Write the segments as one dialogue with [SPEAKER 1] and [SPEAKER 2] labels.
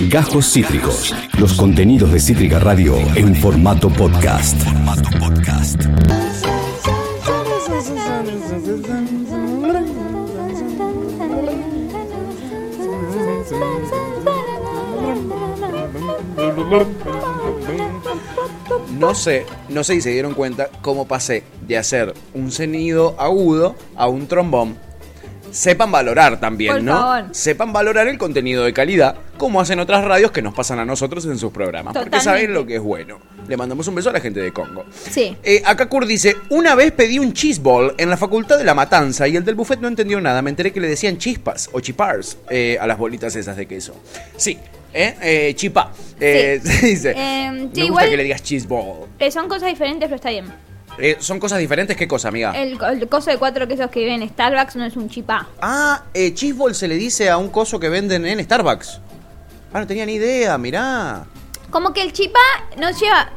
[SPEAKER 1] Gajos Cítricos. Los contenidos de Cítrica Radio en formato podcast.
[SPEAKER 2] No sé, no sé si se dieron cuenta cómo pasé de hacer un sonido agudo a un trombón. Sepan valorar también,
[SPEAKER 3] Por
[SPEAKER 2] ¿no?
[SPEAKER 3] favor.
[SPEAKER 2] Sepan valorar el contenido de calidad, como hacen otras radios que nos pasan a nosotros en sus programas. Porque saben lo que es bueno. Le mandamos un beso a la gente de Congo.
[SPEAKER 3] Sí.
[SPEAKER 2] Eh, acá Kurt dice, una vez pedí un cheese ball en la facultad de La Matanza y el del buffet no entendió nada. Me enteré que le decían chispas o chipars eh, a las bolitas esas de queso. Sí, ¿eh? Eh, chipa. Eh,
[SPEAKER 3] Sí.
[SPEAKER 2] dice,
[SPEAKER 3] Eh,
[SPEAKER 2] me gusta
[SPEAKER 3] igual-
[SPEAKER 2] que le digas cheese ball.
[SPEAKER 3] Eh, son cosas diferentes, pero está bien.
[SPEAKER 2] Eh, ¿Son cosas diferentes? ¿Qué cosa, amiga?
[SPEAKER 3] El, el coso de cuatro quesos que vive en Starbucks no es un chipá.
[SPEAKER 2] Ah, eh, cheese ball se le dice a un coso que venden en Starbucks. Ah, no tenía ni idea, mirá.
[SPEAKER 3] Como que el chipá no lleva.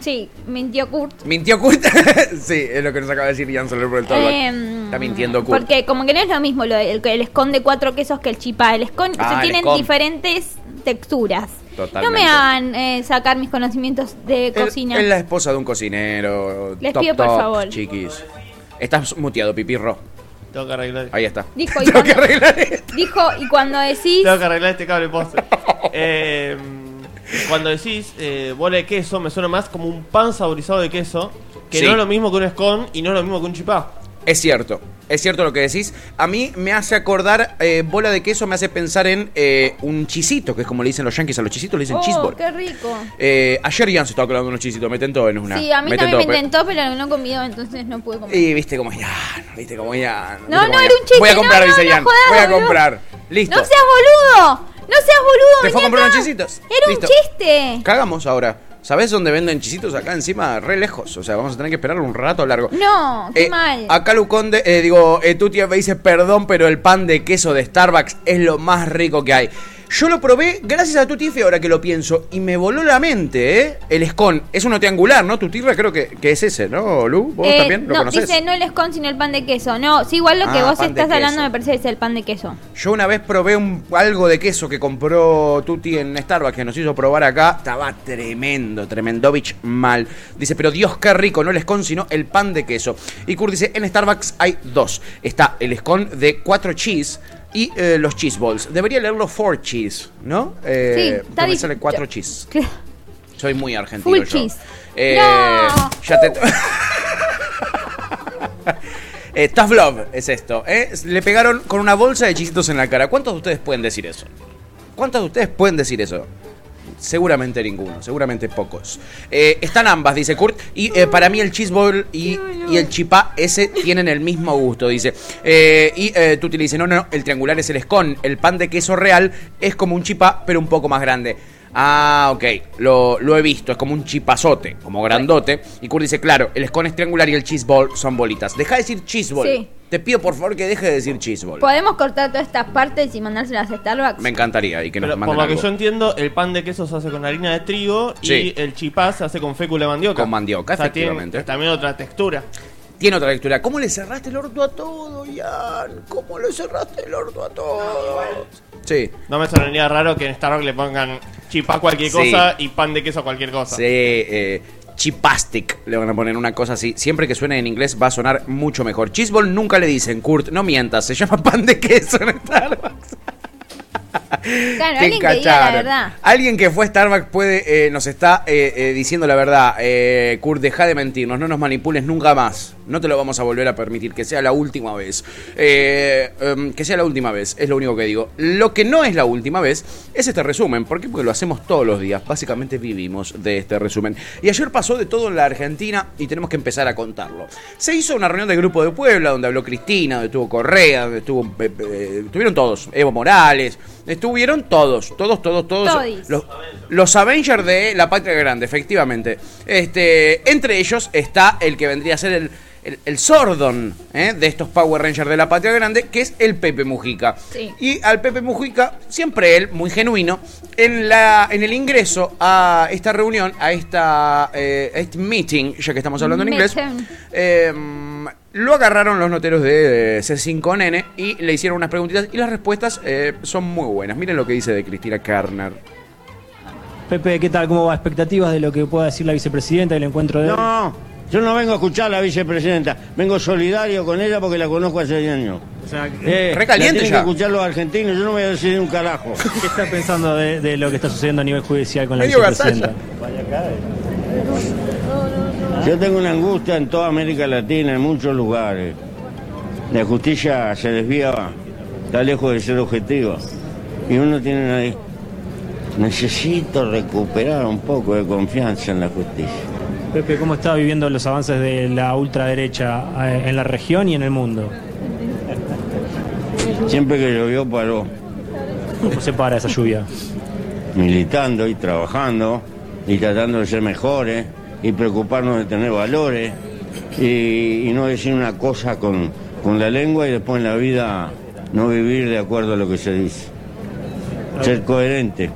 [SPEAKER 3] Sí, mintió Kurt.
[SPEAKER 2] ¿Mintió Kurt? sí, es lo que nos acaba de decir Jan Soler por el Starbucks.
[SPEAKER 3] Em,
[SPEAKER 2] Está mintiendo Kurt.
[SPEAKER 3] Porque como que no es lo mismo lo el, escon de cuatro quesos que el chipá. El escon
[SPEAKER 2] Ah,
[SPEAKER 3] se
[SPEAKER 2] el
[SPEAKER 3] tienen
[SPEAKER 2] escon.
[SPEAKER 3] diferentes texturas.
[SPEAKER 2] Totalmente.
[SPEAKER 3] No me hagan eh, sacar mis conocimientos de cocina.
[SPEAKER 2] Es la esposa de un cocinero.
[SPEAKER 3] Les
[SPEAKER 2] top,
[SPEAKER 3] pido por
[SPEAKER 2] top,
[SPEAKER 3] favor.
[SPEAKER 2] Chiquis. Estás muteado, pipirro.
[SPEAKER 4] Tengo que arreglar.
[SPEAKER 2] Ahí está.
[SPEAKER 3] Dijo, y
[SPEAKER 2] Tengo que
[SPEAKER 3] cuando-
[SPEAKER 2] arreglar esto.
[SPEAKER 3] Dijo, y cuando decís.
[SPEAKER 4] Tengo que arreglar este cable poste. Eh, cuando decís eh, bola de queso, me suena más como un pan saborizado de queso. Que
[SPEAKER 2] Sí.
[SPEAKER 4] no es lo mismo que un scone y no es lo mismo que un chipá.
[SPEAKER 2] Es cierto. Es cierto lo que decís. A mí me hace acordar, eh, bola de queso me hace pensar en eh, un chisito, que es como le dicen los yankees a los chisitos, le dicen
[SPEAKER 3] Oh,
[SPEAKER 2] cheeseball.
[SPEAKER 3] qué rico.
[SPEAKER 2] Eh, ayer Jan se estaba colando unos chisitos, me tentó en una.
[SPEAKER 3] Sí, a mí
[SPEAKER 2] me
[SPEAKER 3] también
[SPEAKER 2] tentó,
[SPEAKER 3] me intentó, pero no comió, entonces no pude comer.
[SPEAKER 2] Y viste como Jan, viste como viste
[SPEAKER 3] No, no, era un chiste,
[SPEAKER 2] Voy a comprar,
[SPEAKER 3] no, no,
[SPEAKER 2] dice
[SPEAKER 3] jodas,
[SPEAKER 2] Voy a comprar. Listo.
[SPEAKER 3] ¡No seas boludo! ¡No seas boludo!
[SPEAKER 2] ¿Te fue a comprar unos chisitos?
[SPEAKER 3] Era
[SPEAKER 2] Listo.
[SPEAKER 3] un chiste.
[SPEAKER 2] Cagamos ahora. ¿Sabés dónde venden chisitos? Acá encima, re lejos. O sea, vamos a tener que esperar un rato largo.
[SPEAKER 3] No, qué
[SPEAKER 2] Eh,
[SPEAKER 3] mal.
[SPEAKER 2] Acá Luconde, eh, digo, eh, tu tía me dice perdón, pero el pan de queso de Starbucks es lo más rico que hay. Yo lo probé gracias a tu tife ahora que lo pienso y me voló la mente, ¿eh? El scone. Es uno triangular, ¿no? Tu tierra creo que, que es ese, ¿no, Lu? ¿Vos
[SPEAKER 3] Eh,
[SPEAKER 2] también lo
[SPEAKER 3] no,
[SPEAKER 2] conocés?
[SPEAKER 3] dice no el scone, sino el pan de queso. No, sí, igual lo que
[SPEAKER 2] Ah,
[SPEAKER 3] vos estás hablando me parece que es el pan de queso.
[SPEAKER 2] Yo una vez probé un, algo de queso que compró Tuti en Starbucks que nos hizo probar acá. Estaba tremendo, tremendovich mal. Dice, pero Dios, qué rico, no el scone, sino el pan de queso. Y Kurt dice, en Starbucks hay dos. Está el scone de cuatro cheese y eh, los cheese balls. Debería leerlo four cheese, ¿no? Eh,
[SPEAKER 3] Sí, está
[SPEAKER 2] me sale cuatro
[SPEAKER 3] yo-
[SPEAKER 2] cheese.
[SPEAKER 3] Claro.
[SPEAKER 2] Soy muy argentino
[SPEAKER 3] Full
[SPEAKER 2] yo.
[SPEAKER 3] cheese.
[SPEAKER 2] Eh,
[SPEAKER 3] No.
[SPEAKER 2] Ya te... Eh, tough love es esto. ¿eh? Le pegaron con una bolsa de chisitos en la cara. ¿Cuántos de ustedes pueden decir eso? ¿Cuántos de ustedes pueden decir eso? Seguramente ninguno, seguramente pocos. Eh, están ambas, dice Kurt. Y eh, para mí el cheese ball y, y el chipá, ese tienen el mismo gusto, dice. Eh, y eh, tú te dice, no, no, no, el triangular es el scone. El pan de queso real es como un chipá, pero un poco más grande. Ah, ok, lo, lo he visto, es como un chipazote, como grandote. Y Kurt dice, claro, el scone es triangular y el cheese ball son bolitas. Deja de decir cheese ball.
[SPEAKER 3] Sí.
[SPEAKER 2] Te pido por favor que deje de decir cheese ball.
[SPEAKER 3] ¿Podemos cortar todas estas partes y mandárselas a Starbucks?
[SPEAKER 2] Me encantaría y que nos
[SPEAKER 4] Pero por
[SPEAKER 2] manden
[SPEAKER 4] lo que yo entiendo, el pan de queso se hace con harina de trigo
[SPEAKER 2] Sí.
[SPEAKER 4] y el chipá se hace con fécula de mandioca.
[SPEAKER 2] Con mandioca,
[SPEAKER 4] O sea, tiene
[SPEAKER 2] efectivamente.
[SPEAKER 4] también otra textura.
[SPEAKER 2] Tiene otra lectura. ¿Cómo le cerraste el orto a todo, Ian? ¿Cómo le cerraste el orto a todo? Sí.
[SPEAKER 4] No me sonaría raro que en Starbucks le pongan chipá a cualquier
[SPEAKER 2] Sí.
[SPEAKER 4] cosa y pan de queso a cualquier cosa.
[SPEAKER 2] Sí, eh, chipastic le van a poner una cosa así. Siempre que suene en inglés va a sonar mucho mejor. Cheeseball nunca le dicen, Kurt, no mientas, se llama pan de queso en Starbucks.
[SPEAKER 3] Claro, alguien que diga la
[SPEAKER 2] encacharon.
[SPEAKER 3] verdad.
[SPEAKER 2] Alguien que fue a Starbucks puede, eh, nos está eh, eh, diciendo la verdad. Kurt, deja de mentirnos, no nos manipules nunca más. No te lo vamos a volver a permitir, que sea la última vez. Em, que sea la última vez, es lo único que digo. Lo que no es la última vez es este resumen. ¿Por qué? Porque lo hacemos todos los días. Básicamente vivimos de este resumen. Y ayer pasó de todo en la Argentina y tenemos que empezar a contarlo. Se hizo una reunión de grupo de Puebla donde habló Cristina, donde estuvo Correa, donde estuvo, estuvieron todos, Evo Morales, estuvieron todos, todos, todos, todos.
[SPEAKER 3] Todis.
[SPEAKER 2] Los, los Avengers de la Patria Grande, efectivamente. Este, entre ellos está el que vendría a ser el, el, el Sordon ¿eh? de estos Power Rangers de la Patria Grande, que es el Pepe Mujica.
[SPEAKER 3] Sí.
[SPEAKER 2] Y al Pepe Mujica, siempre él, muy genuino, en, la, en el ingreso a esta reunión, a esta eh, a este meeting, ya que estamos hablando en inglés, eh, Lo agarraron los noteros de eh, C5N y le hicieron unas preguntitas y las respuestas eh, son muy buenas. Miren lo que dice de Cristina Kerner.
[SPEAKER 5] Pepe, ¿qué tal? ¿Cómo va? ¿Expectativas de lo que pueda decir la vicepresidenta del encuentro de?
[SPEAKER 6] No, yo no vengo a escuchar a la vicepresidenta. Vengo solidario con ella porque la conozco hace años.
[SPEAKER 5] O sea,
[SPEAKER 6] Eh,
[SPEAKER 2] Re caliente
[SPEAKER 6] la tienen
[SPEAKER 2] ya.
[SPEAKER 6] que escuchar los argentinos. Yo no voy a decir un carajo.
[SPEAKER 5] ¿Qué está pensando de, de lo que está sucediendo a nivel judicial con la
[SPEAKER 2] Medio
[SPEAKER 5] vicepresidenta?
[SPEAKER 6] Yo tengo una angustia en toda América Latina, en muchos lugares. La justicia se desvía, está lejos de ser objetiva. Y uno tiene una... Necesito recuperar un poco de confianza en la justicia.
[SPEAKER 5] Pepe, ¿cómo está viviendo los avances de la ultraderecha eh, en la región y en el mundo?
[SPEAKER 6] Siempre que llovió paró,
[SPEAKER 5] ¿Cómo se para esa lluvia?
[SPEAKER 6] militando y trabajando y tratando de ser mejores y preocuparnos de tener valores y, y no decir una cosa con, con la lengua y después en la vida no vivir de acuerdo a lo que se dice. Ser coherente.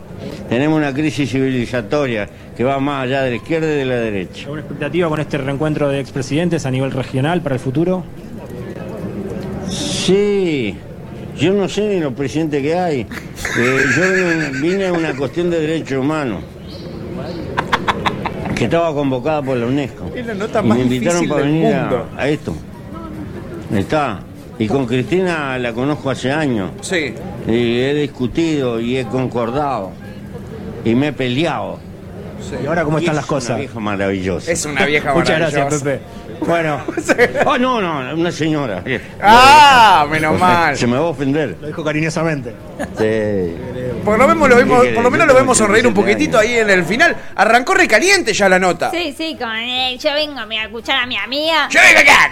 [SPEAKER 6] Tenemos una crisis civilizatoria que va más allá de la izquierda y de la derecha.
[SPEAKER 5] ¿Alguna expectativa con este reencuentro de expresidentes a nivel regional para el futuro?
[SPEAKER 6] Sí, yo no sé ni los presidentes que hay. Eh, yo vine- vine a una cuestión de derechos humanos que estaba convocada por la UNESCO.
[SPEAKER 2] Es la nota
[SPEAKER 6] y me invitaron para venir a,
[SPEAKER 2] mundo.
[SPEAKER 6] a esto. Está. Y con Cristina la conozco hace años.
[SPEAKER 2] Sí.
[SPEAKER 6] Y he discutido y he concordado. Y me he peleado.
[SPEAKER 5] ¿Y ahora cómo
[SPEAKER 6] Y
[SPEAKER 5] están
[SPEAKER 6] es
[SPEAKER 5] las cosas?
[SPEAKER 6] Una vieja maravillosa.
[SPEAKER 2] Es una vieja
[SPEAKER 5] Muchas gracias,
[SPEAKER 2] maravillosa.
[SPEAKER 5] Pepe. Bueno,
[SPEAKER 6] Oh, no, no, una señora.
[SPEAKER 2] Ah, menos mal.
[SPEAKER 6] Se me va a ofender.
[SPEAKER 5] lo dijo cariñosamente.
[SPEAKER 6] Sí.
[SPEAKER 2] Por lo, menos lo, vimos,
[SPEAKER 6] ¿Qué
[SPEAKER 2] por lo menos lo vemos sonreír un
[SPEAKER 6] 87
[SPEAKER 2] poquitito ahí en el final. Arrancó recaliente ya la nota.
[SPEAKER 3] Sí, sí, con eh, yo vengo a escuchar a mi amiga.
[SPEAKER 2] Yo vengo acá,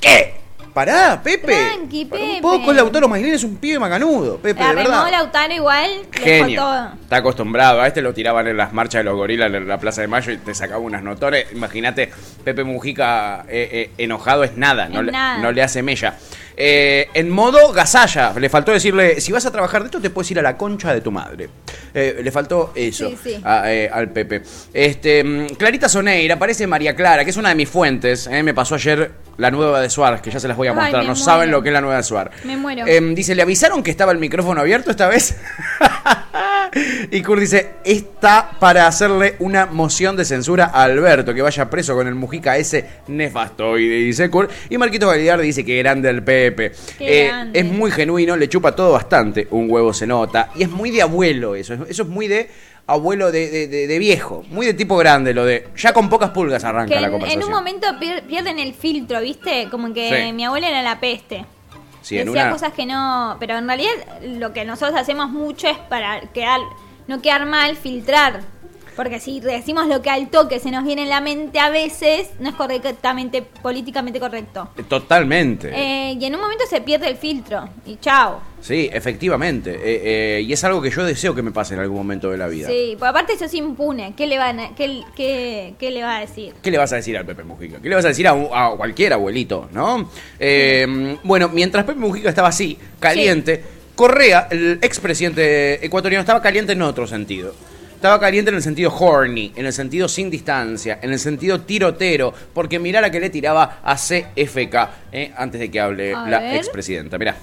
[SPEAKER 2] ¿qué? Pará, Pepe.
[SPEAKER 3] Tranqui,
[SPEAKER 2] Pará Un
[SPEAKER 3] Pepe.
[SPEAKER 2] poco, Lautaro Maglini es un pibe macanudo, Pepe,
[SPEAKER 3] La
[SPEAKER 2] de verdad.
[SPEAKER 3] Lautaro igual,
[SPEAKER 2] Genio. Está acostumbrado. A este lo tiraban en las marchas de los gorilas en la Plaza de Mayo y te sacaba unas notones. Imagínate, Pepe Mujica eh, eh, enojado es nada, no,
[SPEAKER 3] Es
[SPEAKER 2] le,
[SPEAKER 3] nada.
[SPEAKER 2] no le hace mella. Eh, en modo gasalla, le faltó decirle, si vas a trabajar de esto te puedes ir a la concha de tu madre. Eh, le faltó eso
[SPEAKER 3] Sí, sí.
[SPEAKER 2] a- eh, al Pepe. Este, mm, Clarita Soneira, aparece María Clara, que es una de mis fuentes. eh, me pasó ayer la nueva de Suárez, que ya se las voy a mostrar. No
[SPEAKER 3] muero.
[SPEAKER 2] saben lo que es la nueva de Suárez.
[SPEAKER 3] Me muero.
[SPEAKER 2] Em, dice, ¿le avisaron que estaba el micrófono abierto esta vez? y Kurt dice, está para hacerle una moción de censura a Alberto, que vaya preso con el Mujica ese nefastoide, dice Kurt. Y Marquito Galiardi dice que grande el Pepe. Eh,
[SPEAKER 3] grande.
[SPEAKER 2] es muy genuino, le chupa todo bastante, un huevo se nota. Y es muy de abuelo eso, eso es muy de abuelo de, de- de- de viejo, muy de tipo grande lo de... Ya con pocas pulgas arranca
[SPEAKER 3] Que
[SPEAKER 2] la
[SPEAKER 3] en,
[SPEAKER 2] conversación.
[SPEAKER 3] en un momento pier- pierden el filtro, ¿viste? Como que
[SPEAKER 2] Sí.
[SPEAKER 3] mi abuela era la peste.
[SPEAKER 2] Sí, en
[SPEAKER 3] Decía
[SPEAKER 2] una-
[SPEAKER 3] cosas que no. Pero en realidad lo que nosotros hacemos mucho es para quedar, no quedar mal, filtrar. Porque si decimos lo que al toque se nos viene en la mente a veces, no es correctamente, políticamente correcto.
[SPEAKER 2] Totalmente.
[SPEAKER 3] Eh, y en un momento se pierde el filtro. Y chao.
[SPEAKER 2] Sí, efectivamente. Eh, eh, y es algo que yo deseo que me pase en algún momento de la vida.
[SPEAKER 3] Sí, pues aparte eso es impune. ¿Qué le, van a- qué, qué- qué le va a decir?
[SPEAKER 2] ¿Qué le vas a decir al Pepe Mujica? ¿Qué le vas a decir a cualquier abuelito, no? Eh, bueno, mientras Pepe Mujica estaba así, caliente, Correa, el expresidente ecuatoriano, estaba caliente en otro sentido. Estaba caliente en el sentido horny, en el sentido sin distancia, en el sentido tirotero, porque mirá la que le tiraba a CFK, eh, antes de que hable
[SPEAKER 3] A
[SPEAKER 2] la
[SPEAKER 3] ver.
[SPEAKER 2] expresidenta. Mirá.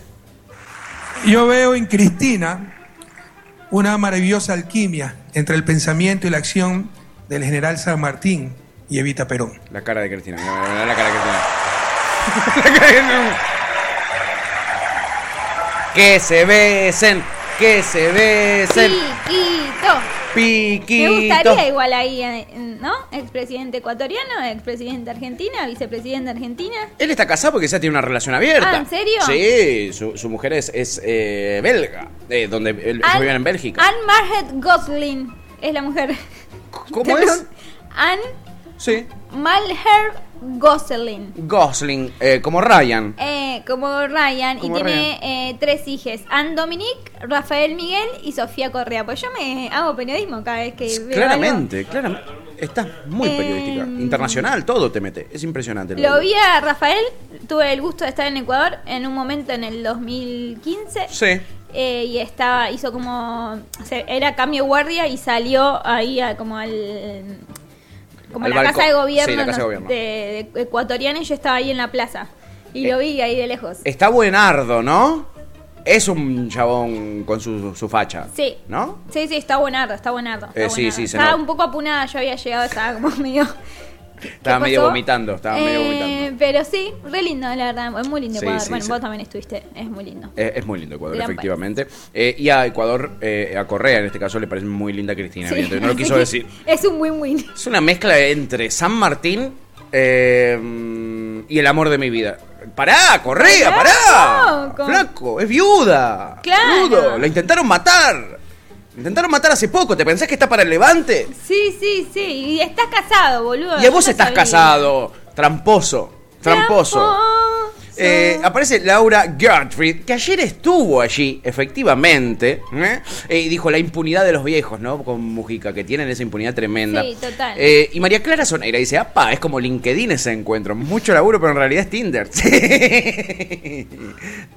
[SPEAKER 7] Yo veo en Cristina una maravillosa alquimia entre el pensamiento y la acción del general San Martín y Evita Perón.
[SPEAKER 2] La cara de Cristina, mirá, mirá, mirá la cara de Cristina. La cara de- Que se besen, que se besen.
[SPEAKER 3] Chiquito.
[SPEAKER 2] Piquito.
[SPEAKER 3] Me gustaría igual ahí, eh, ¿no? Expresidente ecuatoriano, expresidente argentina, vicepresidente argentina.
[SPEAKER 2] Él está casado porque ya tiene una relación abierta.
[SPEAKER 3] Ah, ¿en serio?
[SPEAKER 2] Sí, su, su mujer es, es, eh, belga, eh, donde él, viven en Bélgica.
[SPEAKER 3] Anne Margaret Gosling es la mujer.
[SPEAKER 2] ¿Cómo es?
[SPEAKER 3] Anne
[SPEAKER 2] Sí.
[SPEAKER 3] Malher Gosling.
[SPEAKER 2] Gosling, eh, como Ryan.
[SPEAKER 3] Eh, como Ryan
[SPEAKER 2] Como
[SPEAKER 3] y tiene eh, tres hijas, Anne Dominique, Rafael Miguel y Sofía Correa. Pues yo me hago periodismo cada vez que veo algo.
[SPEAKER 2] Claramente, claramente. Estás muy
[SPEAKER 3] Eh,
[SPEAKER 2] periodística. Internacional, todo te mete. Es impresionante.
[SPEAKER 3] Lo vi a Rafael, tuve el gusto de estar en Ecuador en un momento en el 2015.
[SPEAKER 2] Sí.
[SPEAKER 3] eh, y estaba, hizo como, o sea, era cambio guardia y salió ahí a- como al, como la casa de gobierno,
[SPEAKER 2] Sí, la casa de
[SPEAKER 3] no-
[SPEAKER 2] gobierno.
[SPEAKER 3] de- de ecuatoriana y yo estaba ahí en la plaza. Y lo vi ahí de lejos.
[SPEAKER 2] Está buenardo, ¿no? Es un chabón con su, su facha.
[SPEAKER 3] Sí.
[SPEAKER 2] ¿No?
[SPEAKER 3] Sí, sí, está buenardo, está buenardo. está
[SPEAKER 2] Eh, sí,
[SPEAKER 3] buenardo.
[SPEAKER 2] sí, se
[SPEAKER 3] Estaba un poco apunada, yo había llegado, estaba como medio...
[SPEAKER 2] Estaba
[SPEAKER 3] ¿Qué
[SPEAKER 2] medio vomitando, estaba medio
[SPEAKER 3] Eh,
[SPEAKER 2] vomitando.
[SPEAKER 3] Pero sí, re lindo, la verdad. Es muy lindo
[SPEAKER 2] Sí,
[SPEAKER 3] Ecuador.
[SPEAKER 2] sí,
[SPEAKER 3] bueno,
[SPEAKER 2] sí.
[SPEAKER 3] vos también estuviste. Es muy lindo.
[SPEAKER 2] Es, es muy lindo Ecuador,
[SPEAKER 3] Gran
[SPEAKER 2] efectivamente. Eh, y a Ecuador, eh, a Correa en este caso, le parece muy linda Cristina. No lo quiso decir.
[SPEAKER 3] Es un win-win.
[SPEAKER 2] Es una mezcla entre San Martín eh, y el amor de mi vida. ¡Pará, Correa,
[SPEAKER 3] Pará.
[SPEAKER 2] ¡Flaco! ¡Es viuda!
[SPEAKER 3] Claro.
[SPEAKER 2] Viudo, La intentaron matar. Intentaron matar hace poco. ¿Te pensás que está para el levante?
[SPEAKER 3] Sí, sí, sí. Y estás casado, boludo.
[SPEAKER 2] Y a vos
[SPEAKER 3] no
[SPEAKER 2] estás
[SPEAKER 3] sabía.
[SPEAKER 2] casado. Tramposo. Tramposo. Eh, aparece Laura Gertrude, que ayer estuvo allí, efectivamente, ¿eh? Eh, y dijo la impunidad de los viejos, ¿no? Con Mujica, que tienen esa impunidad tremenda.
[SPEAKER 3] Sí, total.
[SPEAKER 2] Eh, y María Clara Soneira dice, apa, es como LinkedIn ese encuentro, mucho laburo, pero en realidad es Tinder.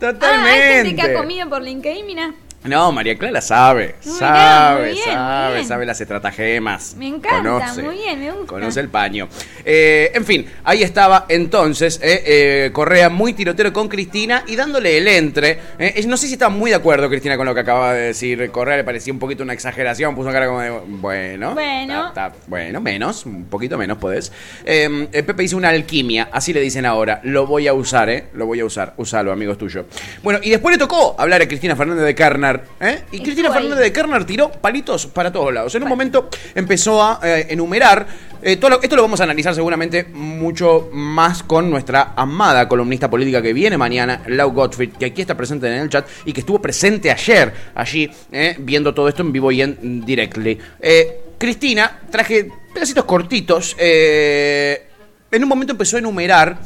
[SPEAKER 2] Totalmente.
[SPEAKER 3] Ah, hay gente que ha comido por LinkedIn, mira.
[SPEAKER 2] No, María Clara sabe,
[SPEAKER 3] Muy
[SPEAKER 2] sabe,
[SPEAKER 3] bien,
[SPEAKER 2] sabe,
[SPEAKER 3] bien.
[SPEAKER 2] sabe las estratagemas.
[SPEAKER 3] Me encanta,
[SPEAKER 2] conoce,
[SPEAKER 3] muy bien, me gusta.
[SPEAKER 2] Conoce el paño. Eh, en fin, ahí estaba entonces eh, eh, Correa muy tirotero con Cristina y dándole el entre. No sé si está muy de acuerdo Cristina con lo que acaba de decir Correa, le parecía un poquito una exageración, puso una cara como de, bueno,
[SPEAKER 3] Bueno.
[SPEAKER 2] bueno, menos, un poquito menos podés. Eh, Pepe dice una alquimia, así le dicen ahora, lo voy a usar, ¿eh? Lo voy a usar, usalo, amigos tuyos. Bueno, y después le tocó hablar a Cristina Fernández de ¿eh? Y Cristina. Fernández de Kerner tiró palitos para todos lados. En un momento empezó a eh, enumerar, eh, todo lo- esto lo vamos a analizar seguramente mucho más con nuestra amada columnista política que viene mañana, Lau Gottfried, que aquí está presente en el chat y que estuvo presente ayer allí, viendo todo esto en vivo y en directly. Cristina, traje pedacitos cortitos, en un momento empezó a enumerar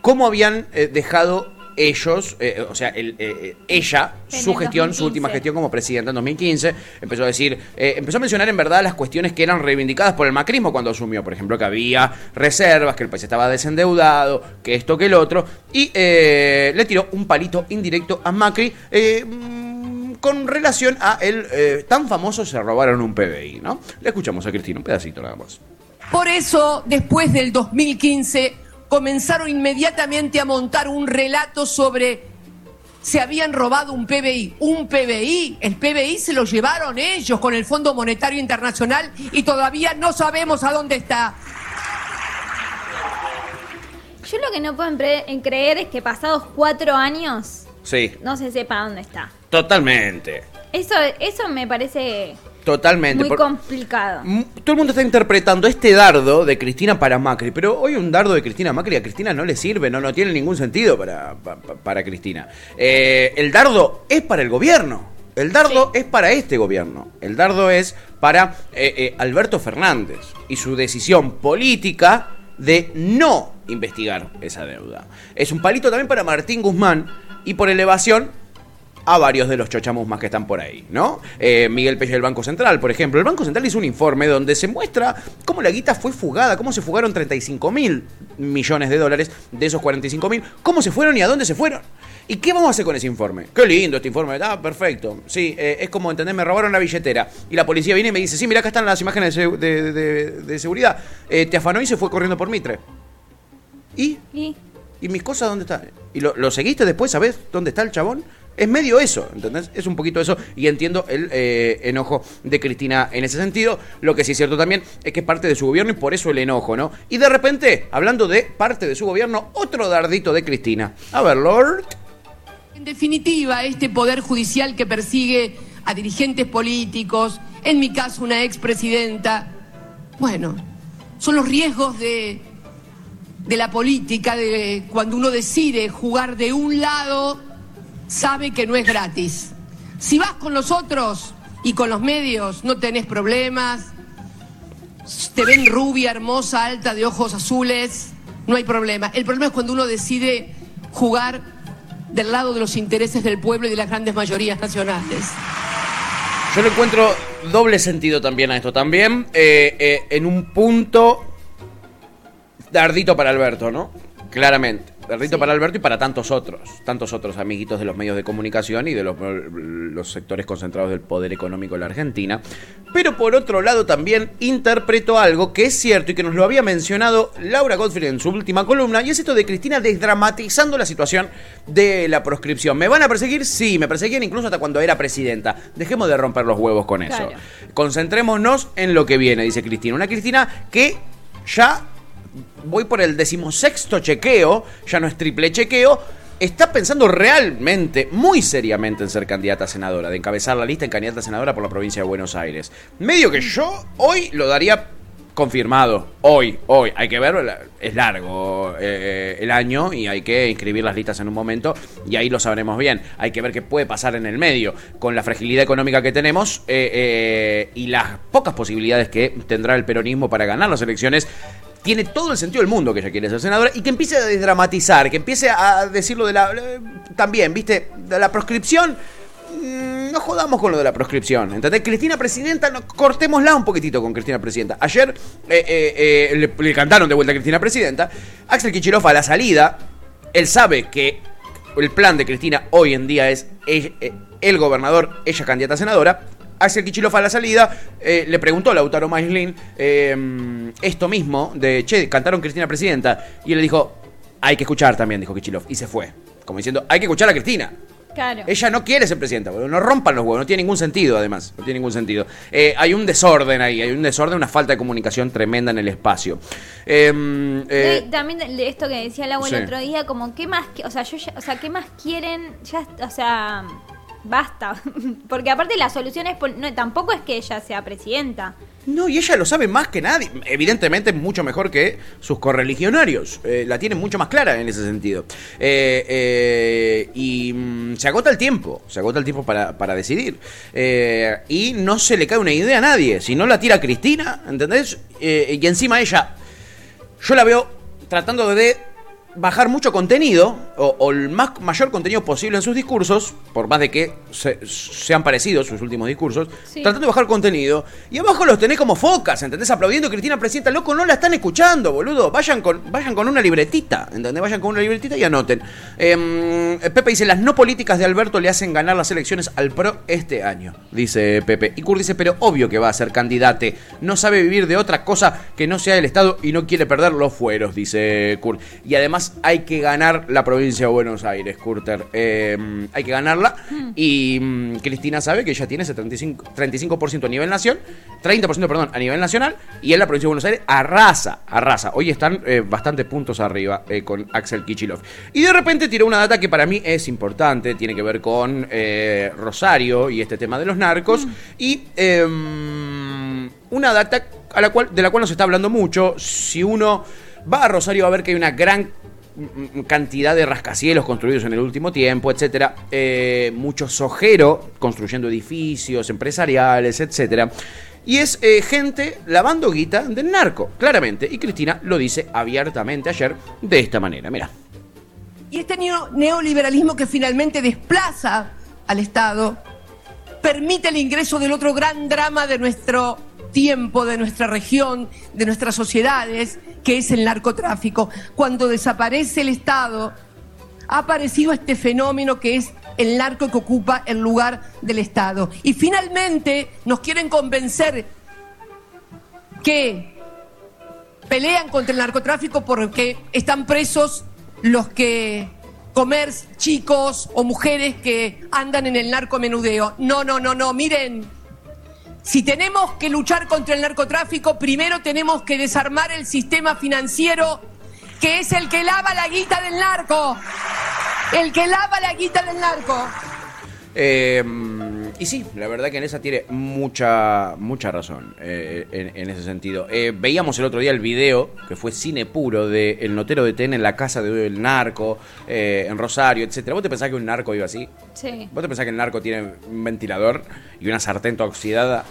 [SPEAKER 2] cómo habían dejado ellos, eh, o sea, el, eh, eh, ella,
[SPEAKER 3] En
[SPEAKER 2] su
[SPEAKER 3] el
[SPEAKER 2] gestión,
[SPEAKER 3] 2015.
[SPEAKER 2] su última gestión como presidenta en 2015, empezó a decir, eh, empezó a mencionar en verdad las cuestiones que eran reivindicadas por el macrismo cuando asumió, por ejemplo, que había reservas, que el país estaba desendeudado, que esto, que el otro, y eh, le tiró un palito indirecto a Macri. eh, mm, con relación a el eh, tan famoso se robaron un PBI, ¿no? Le escuchamos a Cristina, un pedacito nada más.
[SPEAKER 8] Por eso, después del 2015, comenzaron inmediatamente a montar un relato sobre se habían robado un PBI. Un PBI, el PBI se lo llevaron ellos con el Fondo Monetario Internacional y todavía no sabemos a dónde está.
[SPEAKER 3] Yo lo que no puedo en creer es que pasados cuatro años
[SPEAKER 2] Sí,
[SPEAKER 3] no se sepa dónde está.
[SPEAKER 2] totalmente.
[SPEAKER 3] Eso, eso me parece
[SPEAKER 2] Totalmente.
[SPEAKER 3] muy complicado.
[SPEAKER 2] Mm, Todo el mundo está interpretando este dardo de Cristina para Macri, pero hoy un dardo de Cristina Macri a Cristina no le sirve, no, no tiene ningún sentido para, pa- pa- para Cristina. Eh, el dardo es para el gobierno. El dardo es para este gobierno. El dardo es para eh, eh, Alberto Fernández y su decisión política de no investigar esa deuda. Es un palito también para Martín Guzmán y por elevación a varios de los chochamos más que están por ahí, ¿no? Eh, Miguel Pelle del Banco Central, por ejemplo. El Banco Central hizo un informe donde se muestra cómo la guita fue fugada, cómo se fugaron 35 mil millones de dólares de esos 45 mil, cómo se fueron y a dónde se fueron. ¿Y qué vamos a hacer con ese informe? Qué lindo este informe. Ah, perfecto. Sí, eh, es como, ¿entendés? Me robaron la billetera. Y la policía viene y me dice, sí, mira, acá están las imágenes de, de- de- de seguridad. Eh, te afanó y se fue corriendo por Mitre. ¿Y?
[SPEAKER 3] Y
[SPEAKER 2] ¿Y mis cosas dónde están? ¿Y lo, lo seguiste después? ¿Sabés dónde está el chabón? Es medio eso, ¿entendés? Es un poquito eso y entiendo el eh, enojo de Cristina en ese sentido. Lo que sí es cierto también es que es parte de su gobierno y por eso el enojo, ¿no? Y de repente, hablando de parte de su gobierno, otro dardito de Cristina. A ver, Lord.
[SPEAKER 8] En definitiva, este poder judicial que persigue a dirigentes políticos, en mi caso una expresidenta, bueno, son los riesgos de, de la política, de cuando uno decide jugar de un lado, sabe que no es gratis. Si vas con los otros y con los medios, no tenés problemas, te ven rubia, hermosa, alta, de ojos azules, no hay problema. El problema es cuando uno decide jugar del lado de los intereses del pueblo y de las grandes mayorías nacionales.
[SPEAKER 2] Yo le encuentro doble sentido también a esto. También eh, eh, en un punto dardito para Alberto, ¿no? Claramente. El rito
[SPEAKER 3] Sí.
[SPEAKER 2] para Alberto y para tantos otros, tantos otros amiguitos de los medios de comunicación y de los, los sectores concentrados del poder económico en la Argentina. Pero por otro lado también interpreto algo que es cierto y que nos lo había mencionado Laura Godfrey en su última columna, y es esto de Cristina desdramatizando la situación de la proscripción. ¿Me van a perseguir? Sí, me perseguían incluso hasta cuando era presidenta. Dejemos de romper los huevos con eso.
[SPEAKER 3] Claro.
[SPEAKER 2] Concentrémonos en lo que viene, dice Cristina. Una Cristina que ya voy por el decimosexto chequeo, ya no es triple chequeo, está pensando realmente, muy seriamente en ser candidata a senadora, de encabezar la lista en candidata a senadora por la provincia de Buenos Aires. Medio que yo hoy lo daría confirmado, hoy, hoy, hay que ver, es largo eh, el año y hay que inscribir las listas en un momento y ahí lo sabremos bien. Hay que ver qué puede pasar en el medio con la fragilidad económica que tenemos eh, eh, y las pocas posibilidades que tendrá el peronismo para ganar las elecciones tiene todo el sentido del mundo que ella quiere ser senadora y que empiece a desdramatizar, que empiece a decirlo de la. eh, También, ¿viste? De la proscripción. mm, No jodamos con lo de la proscripción, ¿entendés? Cristina Presidenta, cortémosla un poquitito con Cristina Presidenta. Ayer eh, eh, le, cantaron de vuelta a Cristina Presidenta. Axel Kichilov a la salida, él sabe que el plan de Cristina hoy en día es eh, el gobernador, ella candidata a senadora. Axel Kichilov a la salida eh, le preguntó a Lautaro Maislin eh, esto mismo de, che, cantaron Cristina Presidenta. Y él le dijo, hay que escuchar también, dijo Kichilov. Y se fue. Como diciendo, hay que escuchar a Cristina.
[SPEAKER 3] Claro.
[SPEAKER 2] Ella no quiere ser presidenta, boludo. No rompan los huevos, no tiene ningún sentido, además. No tiene ningún sentido. Eh, hay un desorden ahí, hay un desorden, una falta de comunicación tremenda en el espacio. Em, eh,
[SPEAKER 3] Y también de esto que decía el
[SPEAKER 2] sí.
[SPEAKER 3] el otro día, como qué más, o sea, yo ya- o sea, qué más quieren, ya, o sea, basta, porque aparte la solución es, no, tampoco es que ella sea presidenta.
[SPEAKER 2] No, y ella lo sabe más que nadie. Evidentemente, mucho mejor que sus correligionarios. Eh, la tiene mucho más clara en ese sentido. Eh, eh, y mm, se agota el tiempo. Se agota el tiempo para, para decidir. Eh, y no se le cae una idea a nadie. Si no la tira Cristina, ¿entendés? Y encima ella, yo la veo tratando de bajar mucho contenido, o, o el más, mayor contenido posible en sus discursos, por más de que se, sean parecidos sus últimos discursos,
[SPEAKER 3] Sí.
[SPEAKER 2] tratando de bajar contenido, y abajo los tenés como focas, ¿entendés? Aplaudiendo Cristina Presidenta, loco, no la están escuchando, boludo, vayan con, vayan con una libretita, ¿entendés? Vayan con una libretita y anoten. Em, Pepe dice, las no políticas de Alberto le hacen ganar las elecciones al PRO este año, dice Pepe. Y Kurt dice, pero obvio que va a ser candidate, no sabe vivir de otra cosa que no sea el Estado y no quiere perder los fueros, dice Kurt. Y además hay que ganar la provincia de Buenos Aires, Kurter. Em, hay que ganarla. Y mm, Cristina sabe que ella tiene ese 35%, 35% a nivel nación, 30% perdón, a nivel nacional. Y en la provincia de Buenos Aires arrasa, arrasa. Hoy están eh, bastante puntos arriba eh, con Axel Kichilov. Y de repente tiró una data que para mí es importante, tiene que ver con eh, Rosario y este tema de los narcos. Y em, una data a la cual, de la cual nos está hablando mucho. Si uno va a Rosario va a ver que hay una gran mm, cantidad de rascacielos construidos en el último tiempo, etcétera, eh, mucho sojero construyendo edificios empresariales, etcétera. Y es eh, gente lavando guita del narco, claramente. Y Cristina lo dice abiertamente ayer de esta manera. Mira.
[SPEAKER 8] Y este neo- neoliberalismo que finalmente desplaza al Estado permite el ingreso del otro gran drama de nuestro tiempo, de nuestra región, de nuestras sociedades, que es el narcotráfico. Cuando desaparece el Estado, ha aparecido este fenómeno que es el narco que ocupa el lugar del Estado. Y finalmente nos quieren convencer que pelean contra el narcotráfico porque están presos los que comer chicos o mujeres que andan en el narcomenudeo. No, no, no, no, miren. Si tenemos que luchar contra el narcotráfico, primero tenemos que desarmar el sistema financiero que es el que lava la guita del narco. El que lava la guita del narco.
[SPEAKER 2] Eh, y sí, la verdad que en esa tiene mucha mucha razón eh, en, en ese sentido. Eh, veíamos el otro día el video, que fue cine puro, de El Notero de TN en la casa del narco, eh, en Rosario, etcétera. ¿Vos te pensás que un narco iba así?
[SPEAKER 3] Sí.
[SPEAKER 2] ¿Vos te pensás que el narco tiene un ventilador y una sartén toda oxidada?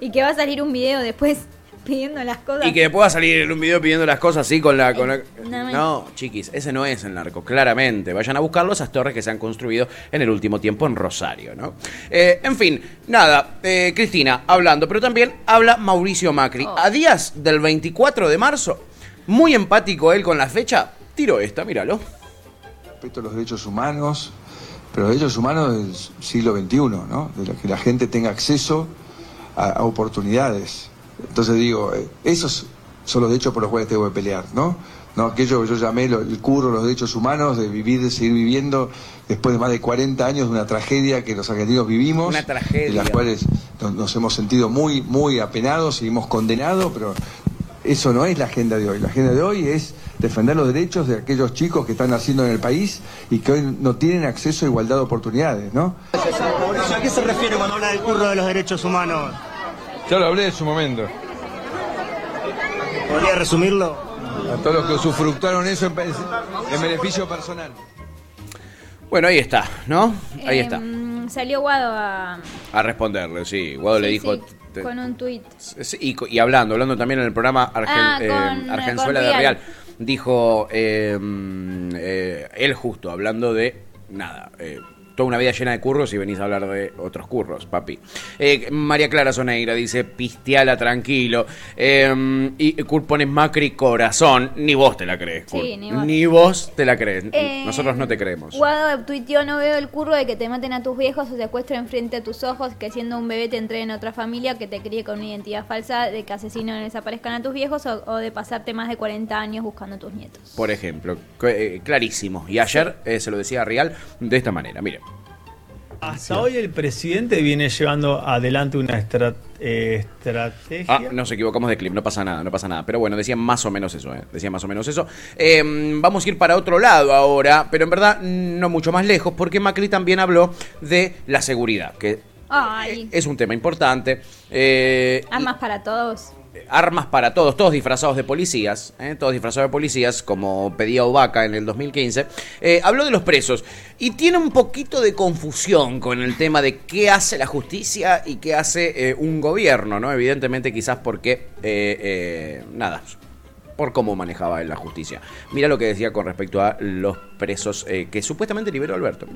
[SPEAKER 3] Y que va a salir un video después pidiendo las cosas.
[SPEAKER 2] Y que después va a salir en un video pidiendo las cosas así con la... Con la-
[SPEAKER 3] no me-
[SPEAKER 2] No, chiquis, ese no es el narco, claramente. Vayan a buscarlo, esas torres que se han construido en el último tiempo en Rosario, ¿no? Eh, en fin, nada, eh, Cristina hablando, pero también habla Mauricio Macri.
[SPEAKER 3] Oh.
[SPEAKER 2] A días del 24 de marzo, muy empático él con la fecha, tiró esta, míralo.
[SPEAKER 9] respeto a los derechos humanos, pero los derechos humanos del siglo XXI, ¿no? De la- que la gente tenga acceso a, a oportunidades. Entonces digo, eh, esos son los derechos por los cuales tengo que pelear, ¿no? No aquello que yo llamé lo- el curro, los derechos humanos, de vivir, de seguir viviendo después de más de 40 años de una tragedia que los argentinos vivimos.
[SPEAKER 2] Una tragedia.
[SPEAKER 9] De las cuales nos, nos hemos sentido muy, muy apenados, seguimos condenados, pero eso no es la agenda de hoy. La agenda de hoy es defender los derechos de aquellos chicos que están naciendo en el país y que hoy no tienen acceso a igualdad de oportunidades, ¿no?
[SPEAKER 10] ¿A qué se refiere cuando habla del curro de los derechos humanos?
[SPEAKER 9] Ya lo hablé en su momento.
[SPEAKER 10] ¿Podría resumirlo?
[SPEAKER 9] A todos los que usufructaron eso en, en beneficio personal.
[SPEAKER 2] Bueno, ahí está, ¿no? Ahí está.
[SPEAKER 3] Em, Salió Guado a.
[SPEAKER 2] A responderle, sí. Guado le dijo.
[SPEAKER 3] sí,
[SPEAKER 2] te-
[SPEAKER 3] con un tuit.
[SPEAKER 2] Y, hablando, hablando también en el programa Argen-
[SPEAKER 3] Ah,
[SPEAKER 2] eh,
[SPEAKER 3] con-
[SPEAKER 2] Argenzuela
[SPEAKER 3] con
[SPEAKER 2] de
[SPEAKER 3] Real.
[SPEAKER 2] Dijo eh, mm, eh, él justo, hablando de nada, eh, toda una vida llena de curros y venís a hablar de otros curros, papi. Eh, María Clara Soneira dice, pistiala tranquilo. Eh, y Kurt pone Macri corazón, ni vos te la crees,
[SPEAKER 3] Sí,
[SPEAKER 2] Kurt.
[SPEAKER 3] ni vos.
[SPEAKER 2] Ni vos te la crees.
[SPEAKER 3] Eh,
[SPEAKER 2] Nosotros no te creemos.
[SPEAKER 3] Guado tuiteó, no veo el curro de que te maten a tus viejos o secuestren frente a tus ojos, que siendo un bebé te entreguen a otra familia, que te críe con una identidad falsa, de que asesinos desaparezcan a tus viejos o, o de pasarte más de 40 años buscando a tus nietos.
[SPEAKER 2] Por ejemplo, eh, clarísimo. Y ayer eh, se lo decía a Real de esta manera, mire.
[SPEAKER 11] Hasta hoy el presidente viene llevando adelante una eh, estrategia.
[SPEAKER 2] Ah, nos equivocamos de clip, no pasa nada, no pasa nada. Pero bueno, decían más o menos eso, ¿eh? Decían más o menos eso. Eh, vamos a ir para otro lado ahora, pero en verdad no mucho más lejos, porque Macri también habló de la seguridad, que
[SPEAKER 3] Ay,
[SPEAKER 2] es un tema importante. Eh,
[SPEAKER 3] armas para todos.
[SPEAKER 2] Armas para todos, todos disfrazados de policías, ¿eh? todos disfrazados de policías, como pedía Ovaca en el 2015, eh, habló de los presos y tiene un poquito de confusión con el tema de qué hace la justicia y qué hace eh, un gobierno, ¿no? Evidentemente quizás porque, eh, nada, por cómo manejaba la justicia. Mira lo que decía con respecto a los presos que supuestamente liberó Alberto.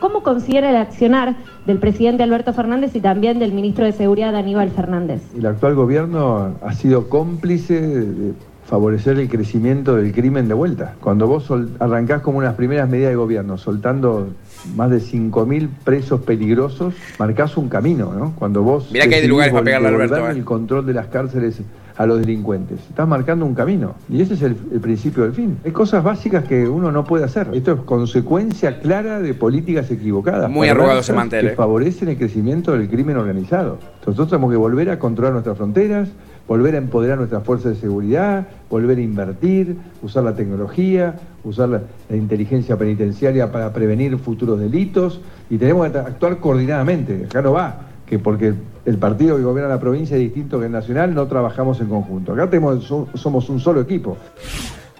[SPEAKER 12] ¿Cómo considera el accionar del presidente Alberto Fernández y también del ministro de Seguridad Aníbal Fernández?
[SPEAKER 9] El actual gobierno ha sido cómplice de favorecer el crecimiento del crimen de vuelta. Cuando vos arrancás como unas primeras medidas de gobierno, soltando más de 5.000 presos peligrosos, marcás un camino, ¿no? Cuando vos...
[SPEAKER 2] Mirá que hay
[SPEAKER 9] decidís
[SPEAKER 2] lugares para pegarle a Alberto, eh.
[SPEAKER 9] el control de las cárceles a los delincuentes. Estás marcando un camino. Y ese es el, el principio del fin. Hay cosas básicas que uno no puede hacer. Esto es consecuencia clara de políticas equivocadas.
[SPEAKER 2] Muy arrugado
[SPEAKER 9] perversas,
[SPEAKER 2] mantel,
[SPEAKER 9] que
[SPEAKER 2] eh.
[SPEAKER 9] favorecen el crecimiento del crimen organizado. Nosotros tenemos que volver a controlar nuestras fronteras, volver a empoderar nuestras fuerzas de seguridad, volver a invertir, usar la tecnología, usar la, la inteligencia penitenciaria para prevenir futuros delitos y tenemos que actuar coordinadamente. Acá no va que porque el partido que gobierna la provincia es distinto que el nacional, no trabajamos en conjunto. Acá tenemos, so- somos un solo equipo.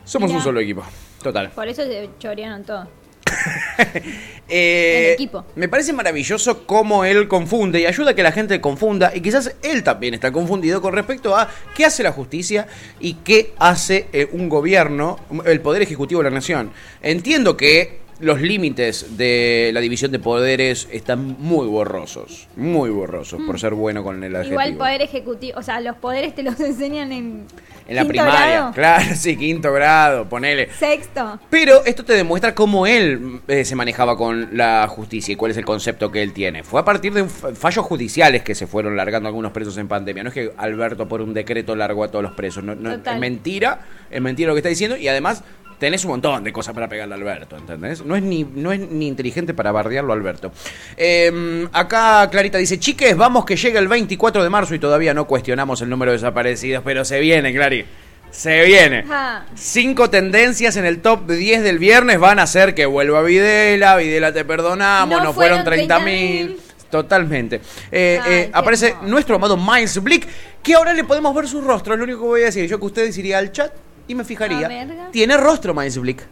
[SPEAKER 2] Somos
[SPEAKER 3] Mirá.
[SPEAKER 2] un solo equipo, total.
[SPEAKER 3] Por eso se chorearon todo.
[SPEAKER 2] Eh,
[SPEAKER 3] El equipo.
[SPEAKER 2] Me parece maravilloso cómo él confunde y ayuda a que la gente confunda y quizás él también está confundido con respecto a qué hace la justicia y qué hace eh, un gobierno, el poder ejecutivo de la nación. Entiendo que los límites de la división de poderes están muy borrosos, muy borrosos por ser bueno con el adjetivo.
[SPEAKER 3] Igual poder ejecutivo, o sea, los poderes te los enseñan en,
[SPEAKER 2] en la primaria,
[SPEAKER 3] grado,
[SPEAKER 2] claro, sí, quinto grado, ponele.
[SPEAKER 3] sexto.
[SPEAKER 2] Pero esto te demuestra cómo él eh, se manejaba con la justicia y cuál es el concepto que él tiene. Fue a partir de fallos judiciales que se fueron largando algunos presos en pandemia. No es que Alberto por un decreto largó a todos los presos. No, no, es mentira, es mentira lo que está diciendo y además tenés un montón de cosas para pegarle a Alberto, ¿entendés? No es ni, no es ni inteligente para bardearlo a Alberto. Eh, acá Clarita dice, chiques, vamos que llega el 24 de marzo y todavía no cuestionamos el número de desaparecidos, pero se viene, Clary. Se viene.
[SPEAKER 3] Ajá.
[SPEAKER 2] Cinco tendencias en el top 10 del viernes van a hacer que vuelva Videla, Videla te perdonamos, no,
[SPEAKER 3] No
[SPEAKER 2] fueron
[SPEAKER 3] fueron
[SPEAKER 2] 30 mil. Totalmente. Eh,
[SPEAKER 3] Ay,
[SPEAKER 2] eh, aparece nuestro amado Miles Blick, que ahora le podemos ver su rostro, es lo único que voy a decir. Yo que ustedes iría al chat y me fijaría. Tiene rostro Miles Blick.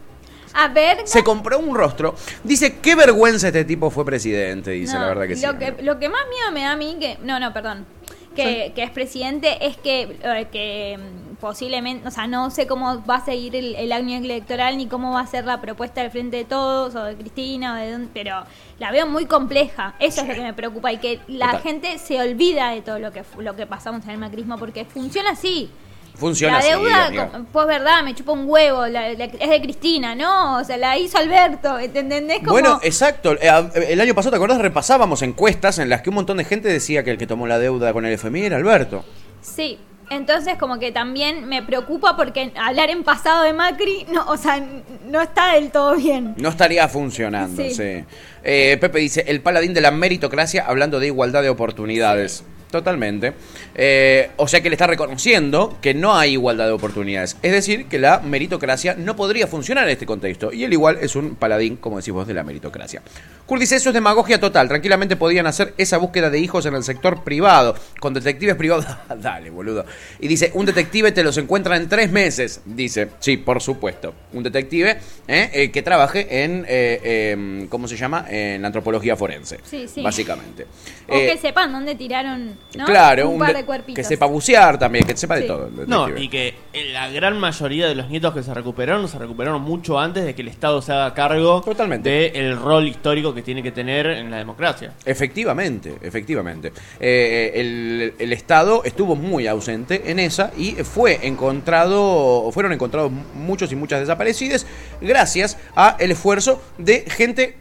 [SPEAKER 3] A ver,
[SPEAKER 2] Se compró un rostro. Dice, qué vergüenza este tipo fue presidente, dice
[SPEAKER 3] no,
[SPEAKER 2] la verdad que sí.
[SPEAKER 3] lo que lo que más miedo me da a mí que no, no, perdón. Que, que es presidente es que, eh, que mm, posiblemente, o sea, no sé cómo va a seguir el, el año electoral ni cómo va a ser la propuesta del Frente de Todos o de Cristina, o de pero la veo muy compleja. Eso es lo que me preocupa y que la
[SPEAKER 2] Total.
[SPEAKER 3] gente se olvida de todo lo que lo que pasamos en el macrismo porque funciona así.
[SPEAKER 2] Funciona
[SPEAKER 3] la deuda, pues verdad, me chupa un huevo, la- la- es de Cristina, ¿no? O sea, la hizo Alberto, ¿entendés? Como,
[SPEAKER 2] Bueno, exacto. Eh, El año pasado, ¿te acordás? Repasábamos encuestas en las que un montón de gente decía que el que tomó la deuda con el FMI era Alberto.
[SPEAKER 3] sí. Entonces, como que también me preocupa porque hablar en pasado de Macri, no, o sea, no está del todo bien.
[SPEAKER 2] No estaría funcionando, sí.
[SPEAKER 3] Sí.
[SPEAKER 2] Eh, Pepe dice, el paladín de la meritocracia hablando de igualdad de oportunidades. Totalmente. Eh, o sea que le está reconociendo que no hay igualdad de oportunidades. Es decir, que la meritocracia no podría funcionar en este contexto. Y él igual es un paladín, como decís vos, de la meritocracia. Kurt dice, eso es demagogia total. Tranquilamente podían hacer esa búsqueda de hijos en el sector privado. Con detectives privados. Dale, boludo. Y dice, un detective te los encuentra en tres meses. Dice, sí, por supuesto. Un detective eh, eh, que trabaje en, eh, eh, ¿cómo se llama? En antropología forense.
[SPEAKER 3] Sí, sí.
[SPEAKER 2] Básicamente.
[SPEAKER 3] O
[SPEAKER 2] Eh,
[SPEAKER 3] que sepan dónde tiraron, ¿no?
[SPEAKER 2] Claro,
[SPEAKER 3] un,
[SPEAKER 2] un
[SPEAKER 3] par
[SPEAKER 2] de-
[SPEAKER 3] cuerpitos.
[SPEAKER 2] que sepa bucear también, que sepa de todo.
[SPEAKER 4] No, y que la gran mayoría de los nietos que se recuperaron se recuperaron mucho antes de que el Estado se haga cargo del rol histórico que tiene que tener en la democracia.
[SPEAKER 2] Efectivamente, efectivamente. Eh, el, el Estado estuvo muy ausente en esa y fue encontrado, fueron encontrados muchos y muchas desaparecidas gracias a el esfuerzo de gente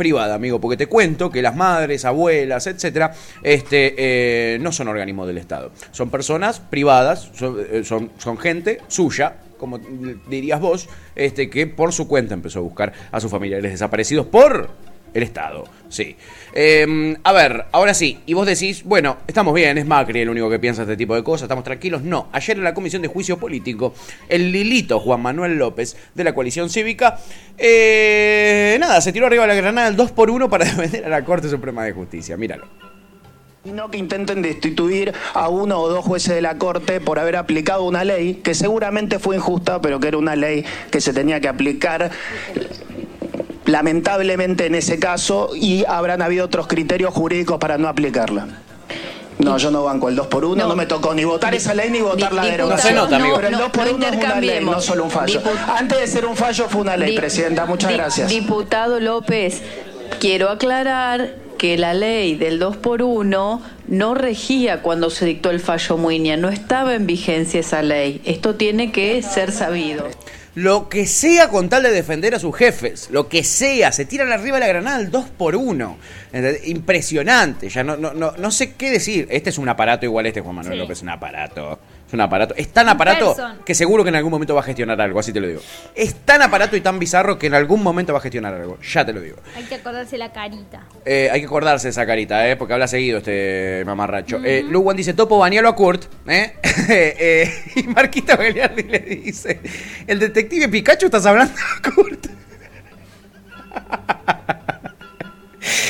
[SPEAKER 2] privada, amigo, porque te cuento que las madres, abuelas, etcétera, este, eh, no son organismos del Estado. Son personas privadas, son, eh, son, son gente suya, como dirías vos, este, que por su cuenta empezó a buscar a sus familiares desaparecidos por el Estado. Sí. Eh, a ver, ahora sí, y vos decís, bueno, estamos bien, es Macri el único que piensa este tipo de cosas, estamos tranquilos. No, ayer en la Comisión de Juicio Político, el Lilito Juan Manuel López de la coalición cívica, eh, nada, se tiró arriba la granada al 2 por 1 para defender a la Corte Suprema de Justicia. Míralo.
[SPEAKER 13] Y no que intenten destituir a uno o dos jueces de la Corte por haber aplicado una ley que seguramente fue injusta, pero que era una ley que se tenía que aplicar lamentablemente en ese caso y habrán habido otros criterios jurídicos para no aplicarla. No, yo no banco el 2 por 1 no, me tocó ni votar esa ley ni votar la derogación.
[SPEAKER 2] No se nota, amigo.
[SPEAKER 13] Pero el 2 por
[SPEAKER 14] no
[SPEAKER 13] 1 es una ley, no solo un fallo. Antes de ser un fallo fue una ley,
[SPEAKER 14] Di-
[SPEAKER 13] Presidenta. Muchas
[SPEAKER 14] di-
[SPEAKER 13] gracias.
[SPEAKER 14] Diputado López, quiero aclarar que la ley del 2 por 1 no regía cuando se dictó el fallo Muiña, no estaba en vigencia esa ley. Esto tiene que ser sabido.
[SPEAKER 2] Lo que sea con tal de defender a sus jefes, lo que sea, se tiran arriba de la granada al 2 por 1 Impresionante, ya no, no, no, no sé qué decir. Este es un aparato igual, este Juan Manuel
[SPEAKER 3] Sí.
[SPEAKER 2] López un aparato. Es un aparato. Es tan aparato
[SPEAKER 3] person.
[SPEAKER 2] que seguro que en algún momento va a gestionar algo, así te lo digo. Es tan aparato y tan bizarro que en algún momento va a gestionar algo, ya te lo digo.
[SPEAKER 3] Hay que acordarse la carita.
[SPEAKER 2] Eh, hay que acordarse de esa carita, ¿eh? porque habla seguido este mamarracho. Eh, Luwan dice, Topo, banealo a Kurt. ¿eh? Eh, y Marquito Gagliardi le dice, el detective Pikachu estás hablando a Kurt.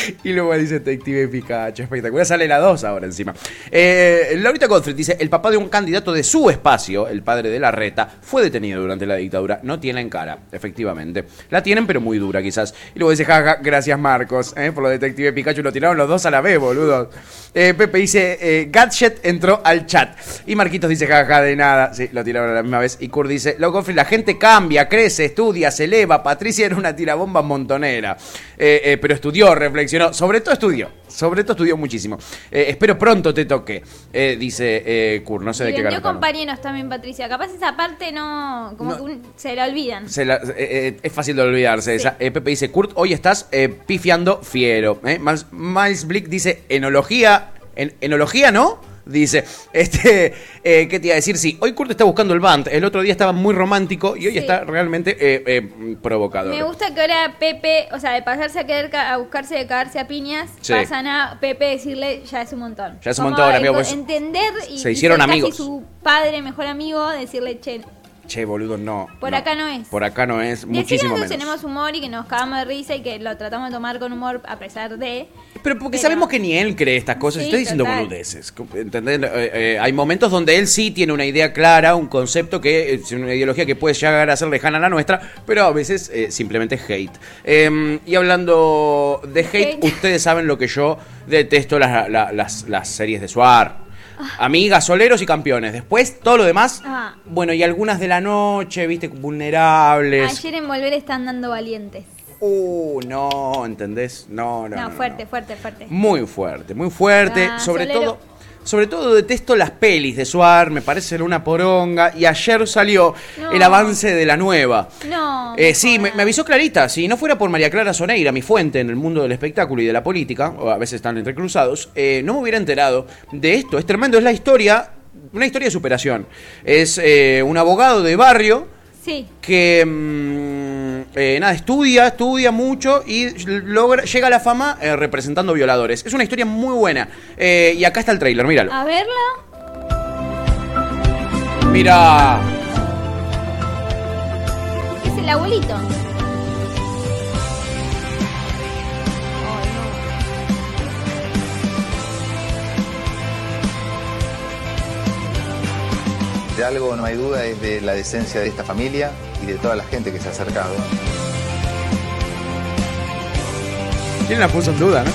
[SPEAKER 2] Y luego dice Detective Pikachu, espectacular. Sale la 2 ahora encima. Eh, Laurita Gottfried dice: El papá de un candidato de su espacio, el padre de la reta, fue detenido durante la dictadura. No tienen cara, efectivamente. La tienen, pero muy dura, quizás. Y luego dice: Jaja, gracias Marcos, eh, por lo Detective Pikachu. Lo tiraron los dos a la vez, boludo. Eh, Pepe dice: eh, Gadget entró al chat. Y Marquitos dice: Jaja, de nada. Sí, lo tiraron a la misma vez. Y Kurt dice: la gente cambia, crece, estudia, se eleva. Patricia era una tirabomba montonera. Pero estudió, reflexionó. Sobre todo estudió. Sobre todo estudió muchísimo. Eh, espero pronto te toque. eh, dice eh, Kurt. No sé
[SPEAKER 3] Y
[SPEAKER 2] de qué carajo.
[SPEAKER 3] compañeros también, Patricia. Capaz esa parte no. Como
[SPEAKER 2] No.
[SPEAKER 3] que un- se la olvidan.
[SPEAKER 2] Se la- eh, es fácil de olvidarse esa. Eh, Pepe dice, Kurt, hoy estás pifiando fiero. Miles, Miles Blick dice, enología, en, enología, ¿no? Dice, este, eh, ¿qué te iba a decir? Sí, hoy Kurt está buscando el band. El otro día estaba muy romántico y hoy
[SPEAKER 3] Sí.
[SPEAKER 2] está realmente eh, eh, provocador.
[SPEAKER 3] Me gusta que ahora Pepe, o sea, de pasarse a querer a buscarse de cagarse a piñas,
[SPEAKER 2] Sí.
[SPEAKER 3] pasan a Pepe decirle ya es un montón.
[SPEAKER 2] Ya es un montón, amigo, pues,
[SPEAKER 3] entender y
[SPEAKER 2] se
[SPEAKER 3] y
[SPEAKER 2] hicieron
[SPEAKER 3] ser casi
[SPEAKER 2] amigos.
[SPEAKER 3] su padre, mejor amigo, decirle, che,
[SPEAKER 2] Che, boludo, no.
[SPEAKER 3] por
[SPEAKER 2] no.
[SPEAKER 3] acá no es.
[SPEAKER 2] Por acá no es,
[SPEAKER 3] Decir que
[SPEAKER 2] muchísimo
[SPEAKER 3] nosotros
[SPEAKER 2] menos.
[SPEAKER 3] tenemos humor y que nos cagamos de risa y que lo tratamos de tomar con humor a pesar de...
[SPEAKER 2] Pero porque sabemos que ni él cree estas cosas.
[SPEAKER 3] Sí,
[SPEAKER 2] Estoy diciendo
[SPEAKER 3] total.
[SPEAKER 2] boludeces. ¿entendés? Eh, eh, hay momentos donde él sí tiene una idea clara, un concepto que es una ideología que puede llegar a ser lejana a la nuestra, pero a veces eh, simplemente hate. Eh, y hablando de hate,
[SPEAKER 3] Hate.
[SPEAKER 2] ustedes saben lo que yo detesto las, la- las, las series de Suar. Amigas, soleros y campeones. Después, todo lo demás.
[SPEAKER 3] Ah,
[SPEAKER 2] Bueno, y algunas de la noche, viste, vulnerables.
[SPEAKER 3] ayer en Volver están dando valientes.
[SPEAKER 2] Uh, no, ¿entendés? No, no.
[SPEAKER 3] No,
[SPEAKER 2] no, no.
[SPEAKER 3] fuerte, fuerte, fuerte.
[SPEAKER 2] Muy fuerte, muy fuerte.
[SPEAKER 3] Ah,
[SPEAKER 2] sobre
[SPEAKER 3] solero.
[SPEAKER 2] todo, Sobre todo detesto las pelis de Suar, me parecen una poronga. Y ayer salió
[SPEAKER 3] No.
[SPEAKER 2] el avance de la nueva.
[SPEAKER 3] No.
[SPEAKER 2] Eh, sí, me, me avisó Clarita. Si no fuera por María Clara Soneira, mi fuente en el mundo del espectáculo y de la política, o a veces están entrecruzados, eh, no me hubiera enterado de esto. Es tremendo, es la historia, una historia de superación. Es eh, un abogado de barrio
[SPEAKER 3] Sí.
[SPEAKER 2] que mm, eh, nada estudia, estudia mucho y logra, llega a la fama eh, representando violadores. Es una historia muy buena. Eh, y acá está el trailer, míralo.
[SPEAKER 3] A verla.
[SPEAKER 2] Mira.
[SPEAKER 3] Es el abuelito.
[SPEAKER 15] De algo no hay duda es de la decencia de esta familia y de toda la gente que se ha acercado.
[SPEAKER 2] ¿Quién la puso en duda, no?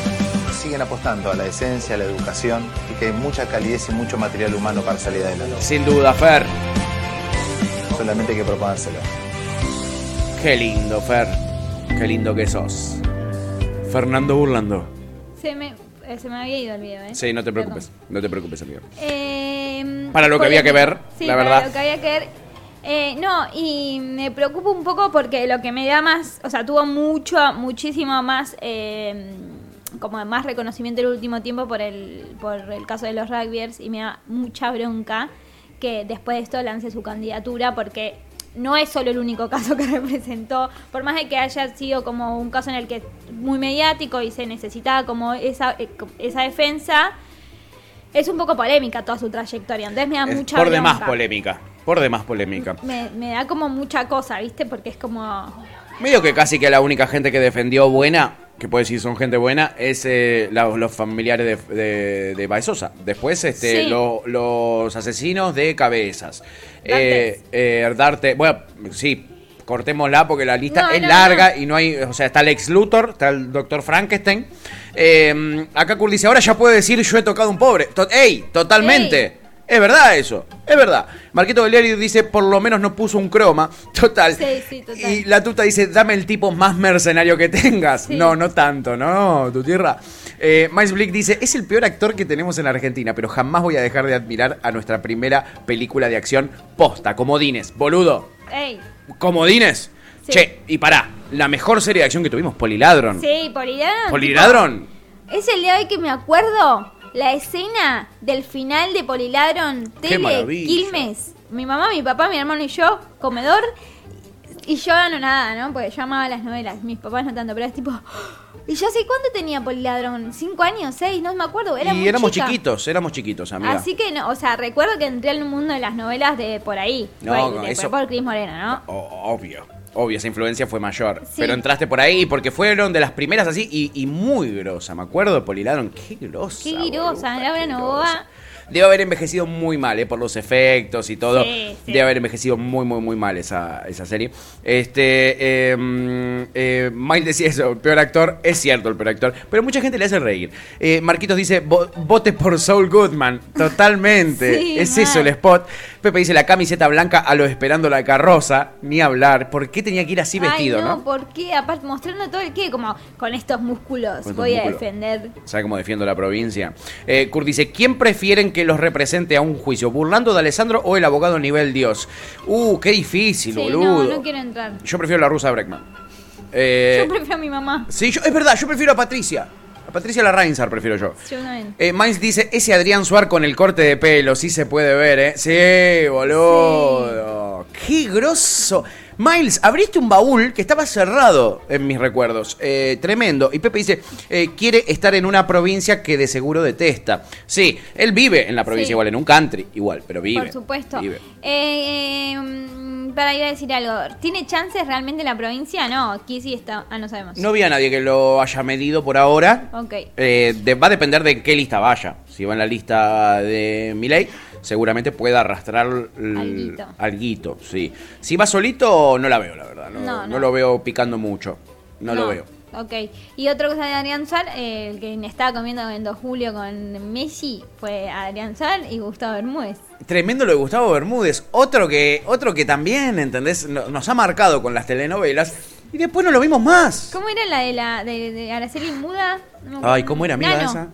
[SPEAKER 15] Siguen apostando a la decencia, a la educación y que hay mucha calidez y mucho material humano para salir adelante.
[SPEAKER 2] Sin duda, Fer.
[SPEAKER 15] Solamente hay que proponérselo.
[SPEAKER 2] Qué lindo, Fer. Qué lindo que sos. Fernando Burlando.
[SPEAKER 3] Se me, eh, se me había ido el video, ¿eh?
[SPEAKER 2] Sí, no te preocupes. No te preocupes, amigo.
[SPEAKER 3] Eh,
[SPEAKER 2] Para lo que había que ver,
[SPEAKER 3] sí,
[SPEAKER 2] la
[SPEAKER 3] para
[SPEAKER 2] verdad.
[SPEAKER 3] lo que había que ver. Eh, no, y me preocupa un poco porque lo que me da más, o sea, tuvo mucho, muchísimo más, eh, como más reconocimiento en el último tiempo por el, por el caso de los rugbyers y me da mucha bronca que después de esto lance su candidatura porque no es solo el único caso que representó, por más de que haya sido como un caso en el que muy mediático y se necesitaba como esa, eh, esa defensa, es un poco polémica toda su trayectoria, entonces me da
[SPEAKER 2] Es
[SPEAKER 3] mucha
[SPEAKER 2] por demás polémica. Por demás polémica.
[SPEAKER 3] Me, me da como mucha cosa, ¿viste? Porque es como...
[SPEAKER 2] Medio que casi que la única gente que defendió buena, que puede decir son gente buena, es eh, la- los familiares de, de, de Baezosa. Después, este,
[SPEAKER 3] Sí.
[SPEAKER 2] lo- los asesinos de cabezas. Eh, eh, Darte, bueno, sí, cortémosla porque la lista
[SPEAKER 3] No,
[SPEAKER 2] es
[SPEAKER 3] no,
[SPEAKER 2] larga y no hay, o sea, está el ex Luthor, está el doctor Frankenstein. Eh, acá Kurt dice, ahora ya puede decir yo he tocado un pobre. To- ¡Ey! Totalmente. Es verdad eso, es verdad. Marquito Galeari dice, por lo menos no puso un croma. Total.
[SPEAKER 3] Sí, sí, total.
[SPEAKER 2] Y la tuta dice, dame el tipo más mercenario que tengas.
[SPEAKER 3] Sí.
[SPEAKER 2] No, no tanto, no, tu tierra. Eh, Miles Blick dice, es el peor actor que tenemos en Argentina, pero jamás voy a dejar de admirar a nuestra primera película de acción posta, Comodines. Boludo,
[SPEAKER 3] Ey,
[SPEAKER 2] Comodines.
[SPEAKER 3] Sí.
[SPEAKER 2] Che, y pará, la mejor serie de acción que tuvimos, Poliladron.
[SPEAKER 3] sí, Poliladron.
[SPEAKER 2] Poliladron.
[SPEAKER 3] Es el día de hoy que me acuerdo la escena del final de Poliladron, tele. Quilmes. Mi mamá, mi papá, mi hermano y yo, comedor. Y yo no nada, ¿no? Porque yo amaba las novelas. Mis papás no tanto, pero es tipo... ¿Y yo sé cuánto tenía Poliladron? ¿Cinco años? ¿Seis? No me acuerdo. Era
[SPEAKER 2] y
[SPEAKER 3] muy
[SPEAKER 2] éramos
[SPEAKER 3] chica.
[SPEAKER 2] chiquitos, éramos chiquitos, amiga.
[SPEAKER 3] Así que, no, o sea, recuerdo que entré al mundo de las novelas de por ahí.
[SPEAKER 2] No,
[SPEAKER 3] por, ahí,
[SPEAKER 2] no,
[SPEAKER 3] de-
[SPEAKER 2] eso-
[SPEAKER 3] por Cris Morena, ¿no?
[SPEAKER 2] O- obvio. Obvio, esa influencia fue mayor.
[SPEAKER 3] Sí.
[SPEAKER 2] Pero entraste por ahí porque fueron de las primeras así y, y muy grosa. Me acuerdo de Poliladron. Qué grosa.
[SPEAKER 3] Qué girosa, Laura Novoa.
[SPEAKER 2] Debe haber envejecido muy mal, ¿eh? Por los efectos y todo.
[SPEAKER 3] Sí, sí.
[SPEAKER 2] Debe haber envejecido muy, muy, muy mal esa, esa serie. Este. Eh, mm, eh, decía eso, el peor actor. Es cierto, el peor actor. Pero mucha gente le hace reír. Eh, Marquitos dice: "Vo- vote por Saul Goodman. Totalmente.
[SPEAKER 3] Sí,
[SPEAKER 2] es
[SPEAKER 3] mal.
[SPEAKER 2] eso el spot. Pepe dice: la camiseta blanca a lo esperando la carroza. Ni hablar. ¿Por qué tenía que ir así vestido,
[SPEAKER 3] no,
[SPEAKER 2] no?
[SPEAKER 3] ¿por qué? Aparte, mostrando todo el qué, como con estos músculos
[SPEAKER 2] Con estos
[SPEAKER 3] voy a defender.
[SPEAKER 2] ¿Sabe cómo defiendo la provincia? Eh, Kurt dice, ¿quién prefieren que los represente a un juicio? ¿Burlando de Alessandro o el abogado nivel Dios? Uh, qué difícil,
[SPEAKER 3] Sí,
[SPEAKER 2] boludo.
[SPEAKER 3] no, no quiero entrar.
[SPEAKER 2] Yo prefiero la rusa Breckman. Eh,
[SPEAKER 3] Yo prefiero a mi mamá.
[SPEAKER 2] sí, yo- es verdad, yo prefiero a Patricia. A Patricia la Reinsar prefiero yo.
[SPEAKER 3] También.
[SPEAKER 2] Eh, Miles dice, ese Adrián Suar con el corte de pelo, sí se puede ver, ¿eh? Sí, boludo. Qué grosso. Miles, abriste un baúl que estaba cerrado en mis recuerdos. Eh, tremendo. Y Pepe dice, eh, quiere estar en una provincia que de seguro detesta. Sí, él vive en la provincia
[SPEAKER 3] Sí.
[SPEAKER 2] igual, en un country igual, pero vive.
[SPEAKER 3] Por supuesto.
[SPEAKER 2] Vive.
[SPEAKER 3] Eh, mm, para ir a decir algo, ¿tiene chances realmente la provincia? No, aquí sí está. Ah, no sabemos.
[SPEAKER 2] No vi a nadie que lo haya medido por ahora.
[SPEAKER 3] Ok.
[SPEAKER 2] Eh, de- va a depender de qué lista vaya. Si va en la lista de Milei, seguramente pueda arrastrar
[SPEAKER 3] Alguito.
[SPEAKER 2] alguito, sí. Si va solito, no la veo, la verdad. No,
[SPEAKER 3] No,
[SPEAKER 2] no
[SPEAKER 3] no.
[SPEAKER 2] lo veo picando mucho. No, lo veo.
[SPEAKER 3] Ok. Y otra cosa de Adrián eh, el que estaba comiendo en 2 julio con Messi fue Adrián Suar y Gustavo Bermúdez.
[SPEAKER 2] Tremendo lo de Gustavo Bermúdez. Otro que, otro que también, ¿entendés? No- Nos ha marcado con las telenovelas. Y después no lo vimos más.
[SPEAKER 3] ¿Cómo era la de la de, de Araceli Muda? No me.
[SPEAKER 2] Ay, ¿cómo era, amiga
[SPEAKER 3] Nano.
[SPEAKER 2] esa?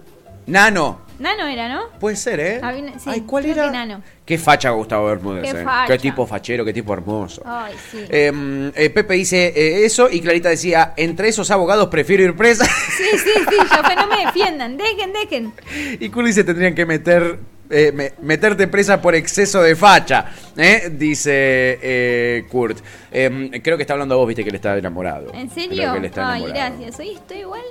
[SPEAKER 2] Nano.
[SPEAKER 3] Nano era, ¿no?
[SPEAKER 2] Puede ser, ¿eh?
[SPEAKER 3] Había sí,
[SPEAKER 2] Ay, ¿cuál
[SPEAKER 3] creo
[SPEAKER 2] era?
[SPEAKER 3] que Nano.
[SPEAKER 2] Qué facha Gustavo Bermúdez,
[SPEAKER 3] Qué
[SPEAKER 2] eh.
[SPEAKER 3] facha.
[SPEAKER 2] Qué tipo fachero, qué tipo hermoso.
[SPEAKER 3] Ay, sí.
[SPEAKER 2] Eh, eh, Pepe dice eh, eso y Clarita decía, entre esos abogados prefiero ir presa.
[SPEAKER 3] Sí, sí, sí, ya fue, no me defiendan, dejen, dejen.
[SPEAKER 2] y Kurt dice, tendrían que meter... eh, me- meterte presa por exceso de facha, ¿eh? dice eh, Kurt. Eh, creo que está hablando a vos, viste que él está enamorado.
[SPEAKER 3] ¿En
[SPEAKER 2] Creo
[SPEAKER 3] serio?
[SPEAKER 2] que él está
[SPEAKER 3] Ay,
[SPEAKER 2] enamorado.
[SPEAKER 3] gracias. Hoy estoy igual.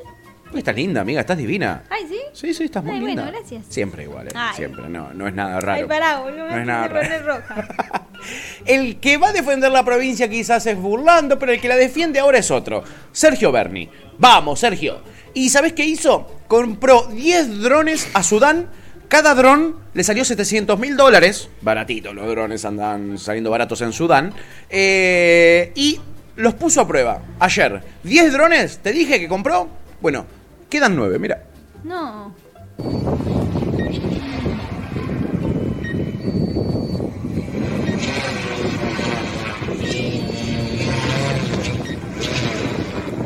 [SPEAKER 2] Estás linda, amiga, estás divina.
[SPEAKER 3] Ay, ¿sí?
[SPEAKER 2] Sí, sí, estás muy
[SPEAKER 3] Ay,
[SPEAKER 2] linda.
[SPEAKER 3] bueno, gracias.
[SPEAKER 2] Siempre igual, ¿eh?
[SPEAKER 3] Ay.
[SPEAKER 2] Siempre, no, no es nada raro.
[SPEAKER 3] Ay, pará, boludo,
[SPEAKER 2] No es
[SPEAKER 3] me
[SPEAKER 2] nada raro.
[SPEAKER 3] roja.
[SPEAKER 2] El que va a defender la provincia quizás es burlando, pero el que la defiende ahora es otro. Sergio Berni. Vamos, Sergio. ¿Y sabes qué hizo? Compró 10 drones a Sudán. Cada dron le salió 700 mil dólares. Baratito, los drones andan saliendo baratos en Sudán. Eh, y los puso a prueba. Ayer. 10 drones, te dije que compró. Bueno, quedan 9, mira.
[SPEAKER 3] No.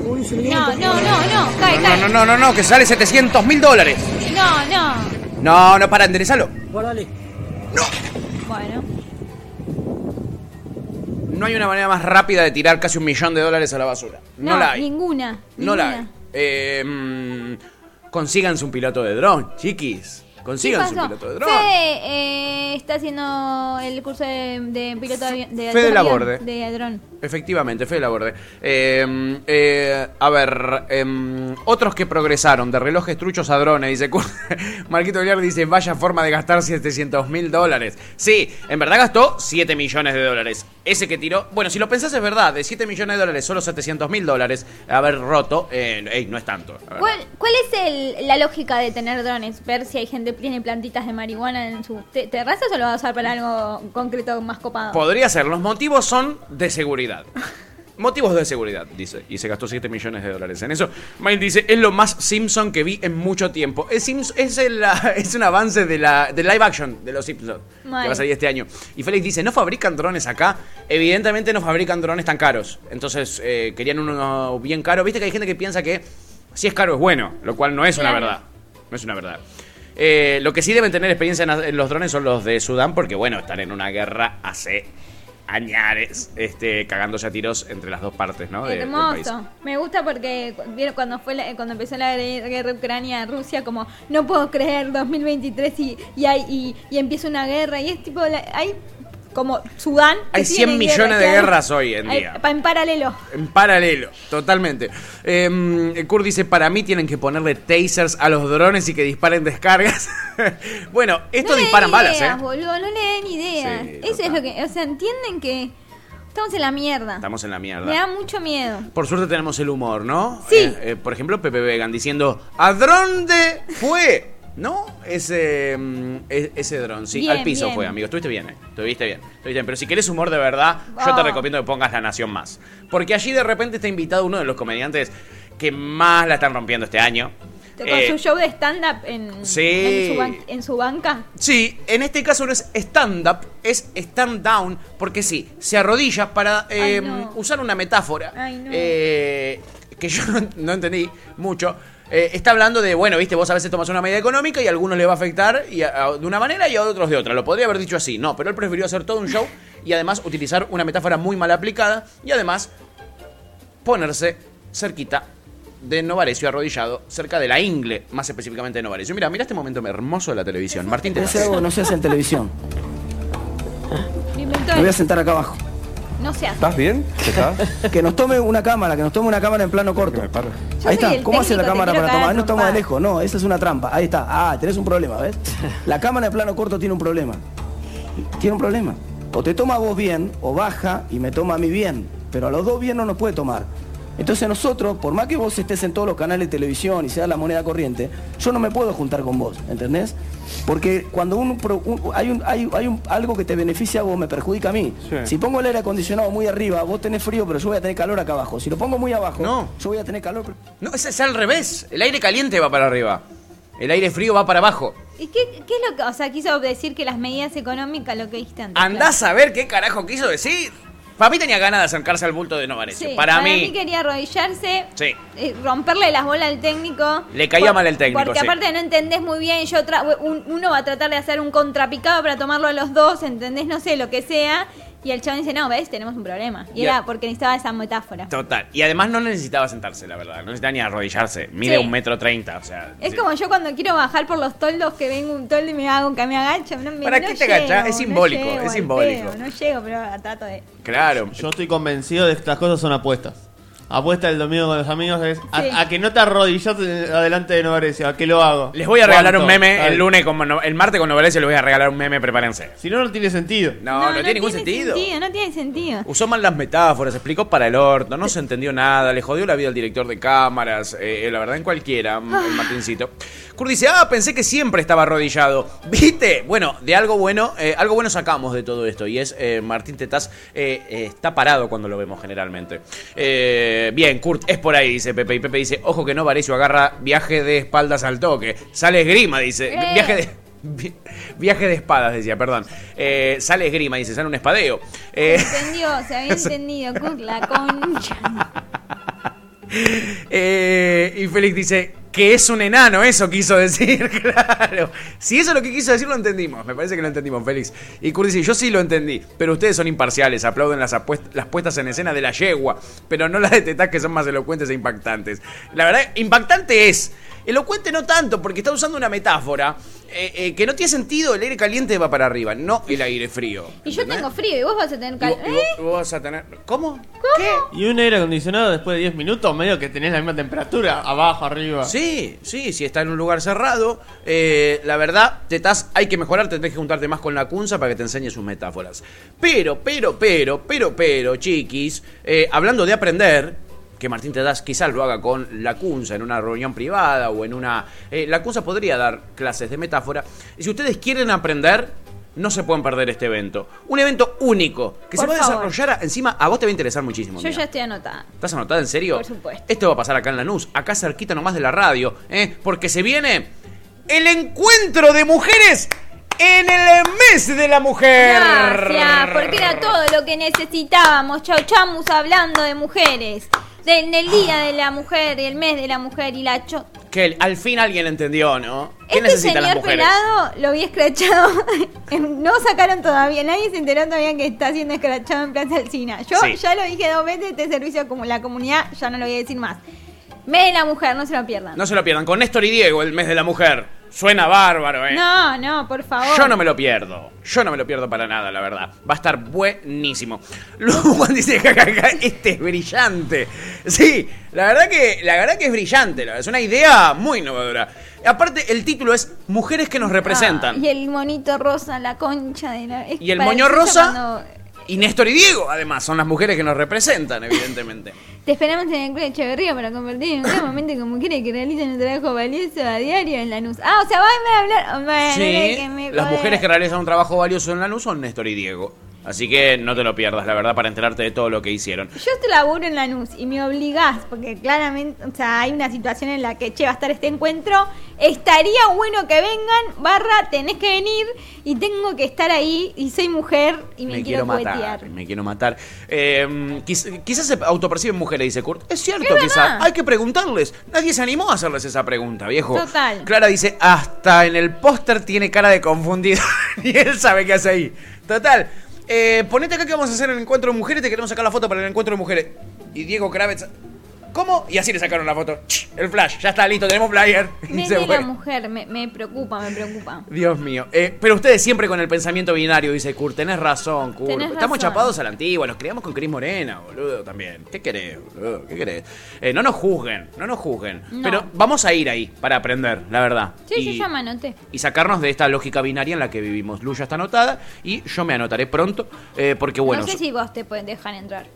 [SPEAKER 3] No, no, no, no, cae,
[SPEAKER 2] No,
[SPEAKER 3] cae.
[SPEAKER 2] no, no, no, no, que sale 700 mil dólares.
[SPEAKER 3] No, no.
[SPEAKER 2] No, no, para, enderezalo.
[SPEAKER 3] Guardale. Bueno.
[SPEAKER 2] No hay una manera más rápida de tirar casi un millón de dólares a la basura. No,
[SPEAKER 3] No,
[SPEAKER 2] la hay.
[SPEAKER 3] ninguna.
[SPEAKER 2] No la
[SPEAKER 3] ninguna.
[SPEAKER 2] hay. Eh, consíganse un piloto de dron, chiquis.
[SPEAKER 3] ¿Qué
[SPEAKER 2] Consíganse un
[SPEAKER 3] pasó?
[SPEAKER 2] piloto de dron.
[SPEAKER 3] Fede eh, está haciendo el curso de, de piloto de, de,
[SPEAKER 2] Fede
[SPEAKER 3] de
[SPEAKER 2] Laborde.
[SPEAKER 3] de dron.
[SPEAKER 2] Efectivamente, Fede Laborde. Eh, eh, a ver, em, otros que progresaron, de relojes truchos a drones, dice. Marquito Villar dice, vaya forma de gastar 700 mil dólares. Sí, en verdad gastó 7 millones de dólares. Ese que tiró, bueno, si lo pensás es verdad, de 7 millones de dólares, solo 700 mil dólares haber roto, eh, ey, no es tanto.
[SPEAKER 3] ¿Cuál, cuál es el- la lógica de tener drones? ¿Ver si hay gente tiene plantitas de marihuana en sus te- terrazas o lo vas a usar para algo concreto más copado?
[SPEAKER 2] Podría ser, los motivos son de seguridad. Motivos de seguridad, dice. Y se gastó 7 millones de dólares en eso. Mike dice, es lo más Simpson que vi en mucho tiempo. Es, es, el, es un avance de la, de live action de los Simpsons. Que va a salir este año. Y Félix dice, ¿no fabrican drones acá? Evidentemente no fabrican drones tan caros. Entonces eh, querían uno bien caro. Viste que hay gente que piensa que si es caro es bueno. Lo cual no es una verdad. No es una verdad. Eh, lo que sí deben tener experiencia en, en los drones son los de Sudán, porque bueno, están en una guerra hace añares, este, cagándose a tiros entre las dos partes, ¿no? De-.
[SPEAKER 3] Hermoso. Me gusta porque cuando fue la- cuando empezó la guerra guerra Ucrania-Rusia, como no puedo creer 2023 y, y, hay, y, y empieza una guerra. Y es tipo, la- hay como Sudán.
[SPEAKER 2] Hay
[SPEAKER 3] siguen
[SPEAKER 2] 100
[SPEAKER 3] en
[SPEAKER 2] millones de guerras hoy en
[SPEAKER 3] Hay-
[SPEAKER 2] día.
[SPEAKER 3] en paralelo.
[SPEAKER 2] En paralelo, totalmente. Eh, Kurt dice, para mí tienen que ponerle tasers a los drones y que disparen descargas. bueno,
[SPEAKER 3] no le
[SPEAKER 2] disparan
[SPEAKER 3] den
[SPEAKER 2] balas,
[SPEAKER 3] ideas,
[SPEAKER 2] ¿eh?
[SPEAKER 3] boludo, no le den ideas.
[SPEAKER 2] Sí,
[SPEAKER 3] Eso es lo que, o sea, entienden que estamos en la mierda.
[SPEAKER 2] Estamos en la mierda.
[SPEAKER 3] Me da mucho miedo.
[SPEAKER 2] Por suerte tenemos el humor, ¿no?
[SPEAKER 3] Sí.
[SPEAKER 2] Eh, eh, por ejemplo, Pepe Vegan diciendo, ¿a dónde fue? ¿No? Ese, mm, e- ese dron, sí.
[SPEAKER 3] Bien,
[SPEAKER 2] Al piso
[SPEAKER 3] bien.
[SPEAKER 2] fue, amigo. Estuviste bien, eh. Estuviste bien. Estuviste bien. Pero si querés humor de verdad, yo te
[SPEAKER 3] Oh.
[SPEAKER 2] recomiendo que pongas La Nación Más. Porque allí de repente está invitado uno de los comediantes que más la están rompiendo este año.
[SPEAKER 3] Con
[SPEAKER 2] Eh,
[SPEAKER 3] su show de stand-up en,
[SPEAKER 2] sí.
[SPEAKER 3] en, su ban- en su banca.
[SPEAKER 2] Sí, en este caso no es stand-up, es stand-down, porque sí, se arrodilla para eh,
[SPEAKER 3] Ay, no.
[SPEAKER 2] usar una metáfora
[SPEAKER 3] Ay, no.
[SPEAKER 2] eh, que yo no entendí mucho. Eh, está hablando de, bueno, viste, vos a veces tomas una medida económica y a algunos le va a afectar y a- a- de una manera y a otros de otra. Lo podría haber dicho así, no, pero él prefirió hacer todo un show y además utilizar una metáfora muy mal aplicada y además ponerse cerquita de Novarecio arrodillado, cerca de la ingle, más específicamente de Novarecio. Mira, mira este momento hermoso de la televisión. Martín, te
[SPEAKER 16] Ese algo no se hace en televisión.
[SPEAKER 3] Inventó
[SPEAKER 16] Me voy a sentar acá abajo.
[SPEAKER 3] No se hace.
[SPEAKER 17] ¿Estás bien? ¿Qué estás?
[SPEAKER 16] Que nos tome una cámara, que nos tome una cámara en plano corto. Ahí está. ¿Cómo hace la cámara para tomar? No estamos de
[SPEAKER 3] trompada.
[SPEAKER 16] lejos. No, esa es una trampa. Ahí está. Ah, tenés un problema, ¿ves? La cámara en plano corto tiene un problema. Tiene un problema. O te toma vos bien, o baja y me toma a mí bien. Pero a los dos bien no nos puede tomar. Entonces nosotros, por más que vos estés en todos los canales de televisión y sea la moneda corriente, yo no me puedo juntar con vos, ¿entendés? Porque cuando un un- hay, un, hay, hay un- algo que te beneficia a vos, me perjudica a mí.
[SPEAKER 17] Sí.
[SPEAKER 16] Si pongo el aire acondicionado muy arriba, vos tenés frío, pero yo voy a tener calor acá abajo. Si lo pongo muy abajo,
[SPEAKER 2] No.
[SPEAKER 16] yo voy a tener calor. pero-
[SPEAKER 2] No, es, es al revés. El aire caliente va para arriba. El aire frío va para abajo.
[SPEAKER 3] ¿Y qué, qué es lo que, o sea, quiso decir que las medidas económicas, lo que dijiste antes?
[SPEAKER 2] Andás a ver qué carajo quiso decir. Para mí tenía ganas de acercarse al bulto de Novarecio.
[SPEAKER 3] Sí,
[SPEAKER 2] para, mí.
[SPEAKER 3] quería arrodillarse,
[SPEAKER 2] Sí.
[SPEAKER 3] eh, romperle las bolas al técnico.
[SPEAKER 2] Le caía mal el técnico,
[SPEAKER 3] Porque
[SPEAKER 2] sí.
[SPEAKER 3] aparte no entendés muy bien, yo tra- un- uno va a tratar de hacer un contrapicado para tomarlo a los dos, ¿entendés? No sé, lo que sea. Y el chabón dice, no, ves, tenemos un problema. Y
[SPEAKER 2] Y
[SPEAKER 3] era porque necesitaba esa metáfora.
[SPEAKER 2] Total. Y además no necesitaba sentarse, la verdad. No necesitaba ni arrodillarse. Mide
[SPEAKER 3] Sí.
[SPEAKER 2] un metro treinta, o sea.
[SPEAKER 3] Es
[SPEAKER 2] sí.
[SPEAKER 3] como yo cuando quiero bajar por los toldos que vengo un toldo y me hago que me agacho. No, me-
[SPEAKER 2] ¿Para
[SPEAKER 3] no
[SPEAKER 2] qué te
[SPEAKER 3] llego,
[SPEAKER 2] agachás? Es
[SPEAKER 3] no
[SPEAKER 2] simbólico,
[SPEAKER 3] llego
[SPEAKER 2] es
[SPEAKER 3] al
[SPEAKER 2] simbólico.
[SPEAKER 3] pedo, no llego, pero trato de.
[SPEAKER 2] Claro.
[SPEAKER 4] Yo estoy convencido de que estas cosas son apuestas. Apuesta el domingo con los amigos es a,
[SPEAKER 3] Sí.
[SPEAKER 4] a que no te arrodillas adelante de Novarecio, a que lo hago.
[SPEAKER 2] Les voy a regalar un
[SPEAKER 4] ¿Cuánto?
[SPEAKER 2] meme el lunes, como no- el martes con Novarecio les voy a regalar un meme, prepárense.
[SPEAKER 4] Si no, no tiene sentido.
[SPEAKER 2] No, no, tiene ningún sentido.
[SPEAKER 3] No tiene sentido.
[SPEAKER 2] Usó mal las metáforas, explicó para el orto, no se entendió nada, le jodió la vida al director de cámaras, eh, la verdad en cualquiera, el Martincito. Kurt dice, ah, pensé que siempre estaba arrodillado. ¿Viste? Bueno, de algo bueno, eh, algo bueno sacamos de todo esto y es eh, Martín Tetaz eh, eh, está parado cuando lo vemos generalmente. Eh, bien, Kurt, es por ahí, dice Pepe. Y Pepe dice, ojo que no, Varecio agarra viaje de espaldas al toque. Sale esgrima, dice.
[SPEAKER 3] Eh.
[SPEAKER 2] Viaje de... vi- Viaje de espadas, decía, perdón. Eh, sale esgrima, dice, sale un espadeo. Eh,
[SPEAKER 3] Entendió, se había entendido. Kurt, la concha.
[SPEAKER 2] Eh, y Félix dice que es un enano, eso quiso decir, claro. Si eso es lo que quiso decir, lo entendimos. Me parece que lo entendimos, Félix. Y Kurt dice, yo sí lo entendí, pero ustedes son imparciales, aplauden las, las puestas en escena de la yegua, pero no las de que son más elocuentes e impactantes. La verdad, impactante es. Elocuente no tanto, porque está usando una metáfora eh, eh, que no tiene sentido. El aire caliente va para arriba, no el aire frío.
[SPEAKER 3] Y yo tengo frío y vos vas a tener calor.
[SPEAKER 2] vos, y vos- y vos vas a tener... ¿Cómo?
[SPEAKER 4] Y un aire acondicionado después de 10 minutos, medio que tenés la misma temperatura, abajo, arriba.
[SPEAKER 2] Sí, sí, si está en un lugar cerrado. eh, la verdad, Tetaz, hay que mejorar, tendrás que juntarte más con la Cunza para que te enseñe sus metáforas. Pero, pero, pero, pero, pero, chiquis, eh, hablando de aprender, que Martín Tetaz quizás lo haga con la Cunza en una reunión privada o en una... eh, la Cunza podría dar clases de metáfora. Y si ustedes quieren aprender, no se pueden perder este evento. Un evento único, que se va a desarrollar, encima, a vos te va a interesar muchísimo.
[SPEAKER 3] Yo ya estoy anotada.
[SPEAKER 2] ¿Estás anotada en serio?
[SPEAKER 3] Por supuesto.
[SPEAKER 2] Esto va a pasar acá en Lanús, acá cerquita nomás de la radio, ¿eh? porque se viene el encuentro de mujeres en el mes de la mujer.
[SPEAKER 3] Gracias, porque era todo lo que necesitábamos. Chauchamus hablando de mujeres. De- en el día de la mujer, y el mes de la mujer y la cho.
[SPEAKER 2] Que al fin alguien entendió, ¿no? ¿Qué
[SPEAKER 3] Este
[SPEAKER 2] las
[SPEAKER 3] señor
[SPEAKER 2] mujeres?
[SPEAKER 3] pelado lo vi escrachado. no sacaron todavía, nadie se enteró todavía que está siendo escrachado en Plaza Alcina. Yo
[SPEAKER 2] Sí.
[SPEAKER 3] ya lo dije dos veces, este servicio como la comunidad, ya no lo voy a decir más. Mes de la mujer, no se lo pierdan.
[SPEAKER 2] No se lo pierdan, con Néstor y Diego, el mes de la mujer. Suena bárbaro, ¿eh?
[SPEAKER 3] No, no, por favor.
[SPEAKER 2] Yo no me lo pierdo. Yo no me lo pierdo para nada, la verdad. Va a estar buenísimo. Luego Juan dice, jajaja, este es brillante. Sí, la verdad que, la verdad que es brillante. la verdad, Es una idea muy innovadora. Aparte, el título es Mujeres que nos representan.
[SPEAKER 3] Ah, y el monito rosa, la concha de la. es
[SPEAKER 2] Y el moño rosa-
[SPEAKER 3] cuando-
[SPEAKER 2] Y Néstor y Diego, además, son las mujeres que nos representan, evidentemente.
[SPEAKER 3] Te esperamos en el Club Echeverría para convertir en un gran momento con mujeres que realicen un trabajo valioso a diario en la NUS. Ah, o sea, van a hablar. Bueno,
[SPEAKER 2] Sí,
[SPEAKER 3] que me
[SPEAKER 2] las mujeres que realizan un trabajo valioso en la luz son Néstor y Diego. Así que no te lo pierdas, la verdad, para enterarte de todo lo que hicieron.
[SPEAKER 3] Yo te laburo en la NUS y me obligás, porque claramente, o sea, hay una situación en la que, che, va a estar este encuentro, estaría bueno que vengan, barra, tenés que venir y tengo que estar ahí y soy mujer y me, quiero,
[SPEAKER 2] matar,
[SPEAKER 3] cuetear.
[SPEAKER 2] me quiero matar. Eh, quiz- quizás se autoperciben mujeres, dice Kurt. Es cierto, quizás. Hay que preguntarles. Nadie se animó a hacerles esa pregunta, viejo.
[SPEAKER 3] Total.
[SPEAKER 2] Clara dice, hasta en el póster tiene cara de confundido. y él sabe qué hace ahí. Total. Eh, ponete acá que vamos a hacer el encuentro de mujeres. Te queremos sacar la foto para el encuentro de mujeres. Y Diego Kravitz... ¿Cómo? Y así le sacaron la foto. El flash. Ya está listo, tenemos flyer.
[SPEAKER 3] Me
[SPEAKER 2] se
[SPEAKER 3] la mujer, me, me preocupa, me preocupa.
[SPEAKER 2] Dios mío. Eh, pero ustedes siempre con el pensamiento binario, dice Kurt. Tenés razón, Kurt.
[SPEAKER 3] Tenés
[SPEAKER 2] Estamos
[SPEAKER 3] razón.
[SPEAKER 2] chapados a la antigua. Los criamos con Cris Morena, boludo, también. ¿Qué querés, boludo? ¿Qué querés? Eh, no nos juzguen, no nos juzguen.
[SPEAKER 3] No.
[SPEAKER 2] Pero vamos a ir ahí para aprender, la verdad.
[SPEAKER 3] Sí,
[SPEAKER 2] y,
[SPEAKER 3] yo ya me anoté.
[SPEAKER 2] y sacarnos de esta lógica binaria en la que vivimos. Lu ya está anotada y yo me anotaré pronto. eh, porque bueno.
[SPEAKER 3] no sé si vos te pueden dejar entrar.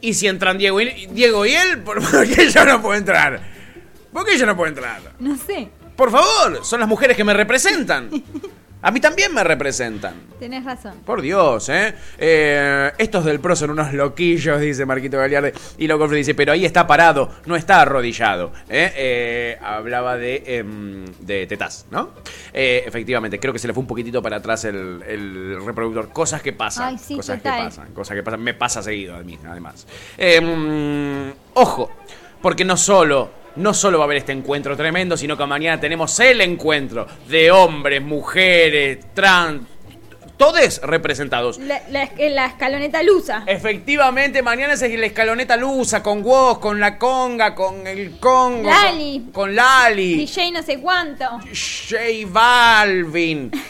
[SPEAKER 2] Y si entran Diego y, Diego y él, ¿por qué yo no puedo entrar? ¿Por qué yo no puedo entrar?
[SPEAKER 3] No sé.
[SPEAKER 2] Por favor, son las mujeres que me representan. A mí también me representan.
[SPEAKER 3] Tenés razón.
[SPEAKER 2] Por Dios, ¿eh? Eh, Estos del pro son unos loquillos, dice Marquito Galiardi. Y Loco dice, pero ahí está parado, no está arrodillado. ¿eh? Eh, hablaba de, em, de tetaz, ¿no? Eh, efectivamente, creo que se le fue un poquitito para atrás el, el reproductor. Cosas que pasan.
[SPEAKER 3] Ay, sí,
[SPEAKER 2] cosas
[SPEAKER 3] total.
[SPEAKER 2] que pasan. Cosas que pasan. Me pasa seguido a mí, además. Em, ojo, porque no solo no solo va a haber este encuentro tremendo, sino que mañana tenemos el encuentro de hombres, mujeres, trans, todos representados.
[SPEAKER 3] La, la, la escaloneta lusa.
[SPEAKER 2] Efectivamente, mañana es la escaloneta lusa, con Woz, con la conga, con el congo.
[SPEAKER 3] Lali.
[SPEAKER 2] Con, con Lali.
[SPEAKER 3] DJ no sé cuánto.
[SPEAKER 2] J Balvin.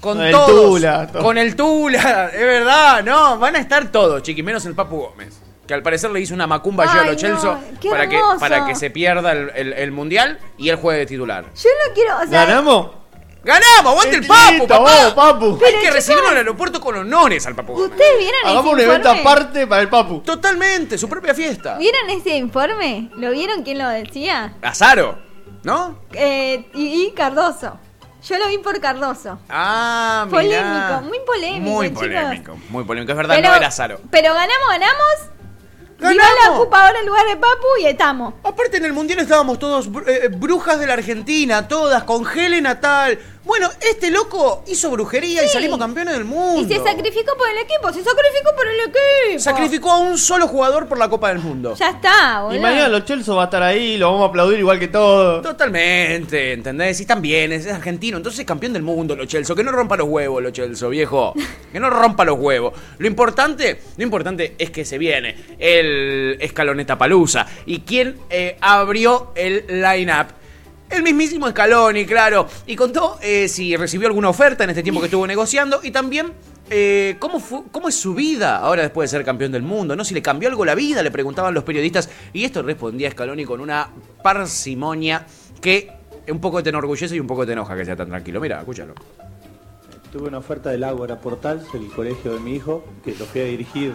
[SPEAKER 2] Con
[SPEAKER 4] Con el
[SPEAKER 2] todos.
[SPEAKER 4] Tula, todo.
[SPEAKER 2] Con el Tula, es verdad, no, van a estar todos, chiqui, menos el Papu Gómez. Que al parecer le hizo una macumba
[SPEAKER 3] Ay,
[SPEAKER 2] yo a lo
[SPEAKER 3] no,
[SPEAKER 2] Chelso
[SPEAKER 3] qué
[SPEAKER 2] para que,
[SPEAKER 3] hermoso.
[SPEAKER 2] para que se pierda el, el- el mundial y él juegue de titular.
[SPEAKER 3] Yo no quiero, o sea.
[SPEAKER 4] ¿Ganamos?
[SPEAKER 2] ¡Ganamos! ¡Aguante el Papu,
[SPEAKER 4] Listo,
[SPEAKER 2] papá!
[SPEAKER 4] vamos, Papu.
[SPEAKER 2] Hay que recibirlo en el aeropuerto con honores al Papu Gómez.
[SPEAKER 3] ¿Ustedes vieron
[SPEAKER 4] Hagamos un
[SPEAKER 3] ese
[SPEAKER 4] evento
[SPEAKER 3] informe?
[SPEAKER 4] aparte para el Papu.
[SPEAKER 2] Totalmente, su propia fiesta.
[SPEAKER 3] ¿Vieron ese informe? ¿Lo vieron quién lo decía?
[SPEAKER 2] Azaro, ¿no?
[SPEAKER 3] Eh, y, y Cardoso. Yo lo vi por Cardoso.
[SPEAKER 2] Ah, mirá.
[SPEAKER 3] Polémico, muy polémico,
[SPEAKER 2] Muy
[SPEAKER 3] chicos.
[SPEAKER 2] polémico, muy polémico. Es verdad,
[SPEAKER 3] Pero-
[SPEAKER 2] no era Azaro.
[SPEAKER 3] Pero ganamos, ganamos.
[SPEAKER 2] ¡Ganamos!
[SPEAKER 3] Dybala ocupa ahora el lugar de Papu y estamos.
[SPEAKER 2] Aparte en el mundial estábamos todos eh, brujas de la Argentina, todas, con Helena tal. Bueno, este loco hizo brujería y
[SPEAKER 3] Sí.
[SPEAKER 2] salimos campeones del mundo.
[SPEAKER 3] Y se sacrificó por el equipo, se sacrificó por el equipo.
[SPEAKER 2] Sacrificó a un solo jugador por la Copa del Mundo.
[SPEAKER 3] Ya está, boludo.
[SPEAKER 4] Y mañana los Chelsea va a estar ahí, lo vamos a aplaudir igual que todos.
[SPEAKER 2] Totalmente, ¿entendés? Y también es, es argentino, entonces es campeón del mundo, lo Chelso. Que no rompa los huevos, lo Chelso, viejo. Que no rompa los huevos. Lo importante, lo importante es que se viene el escaloneta palusa. ¿Y quién eh, abrió el line-up? El mismísimo Scaloni, claro. Y contó eh, si recibió alguna oferta en este tiempo que estuvo negociando y también eh, ¿cómo, fue- cómo es su vida ahora después de ser campeón del mundo, ¿no? Si le cambió algo la vida, le preguntaban los periodistas. Y esto respondía Scaloni con una parsimonia que un poco te enorgullece y un poco te enoja que sea tan tranquilo. Mira, escúchalo.
[SPEAKER 17] Tuve una oferta del Ágora Portals, el colegio de mi hijo, que lo fui a dirigir,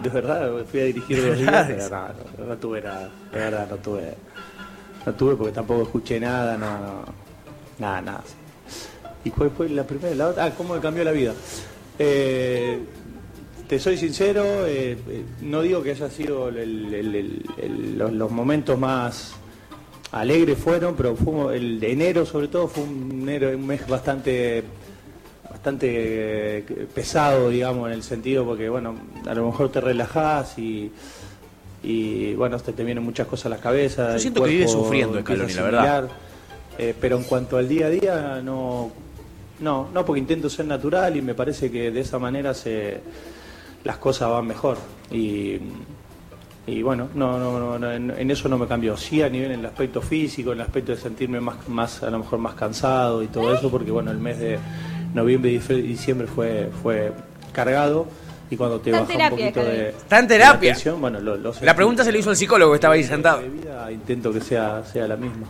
[SPEAKER 17] de verdad, fui a dirigir dos días, no, no, no tuve nada, de verdad no tuve, no tuve porque tampoco escuché nada, no, no, nada, nada. ¿Y cuál fue la primera? La otra? Ah, ¿cómo me cambió la vida? Eh, te soy sincero, eh, eh, no digo que haya sido los momentos más alegres fueron, pero fue el de enero sobre todo fue un enero, un mes bastante bastante eh, pesado, digamos, en el sentido porque, bueno, a lo mejor te relajás y, y bueno, te, te vienen muchas cosas a la cabeza.
[SPEAKER 2] Yo siento que vive sufriendo Scaloni, la verdad.
[SPEAKER 17] eh, pero en cuanto al día a día, no, no, no, porque intento ser natural y me parece que de esa manera se, las cosas van mejor. Y, y bueno, no, no, no, no, en, eso no me cambió. Sí a nivel en el aspecto físico, en el aspecto de sentirme más, más a lo mejor más cansado y todo eso, porque bueno, el mes de noviembre y diciembre fue, fue cargado y cuando te baja un poquito de.
[SPEAKER 2] Está en
[SPEAKER 17] de
[SPEAKER 2] terapia.
[SPEAKER 17] tensión, bueno, lo- lo
[SPEAKER 2] La pregunta se le hizo al psicólogo que estaba ahí
[SPEAKER 17] Mi
[SPEAKER 2] sentado.
[SPEAKER 17] vida intento que sea, sea la misma.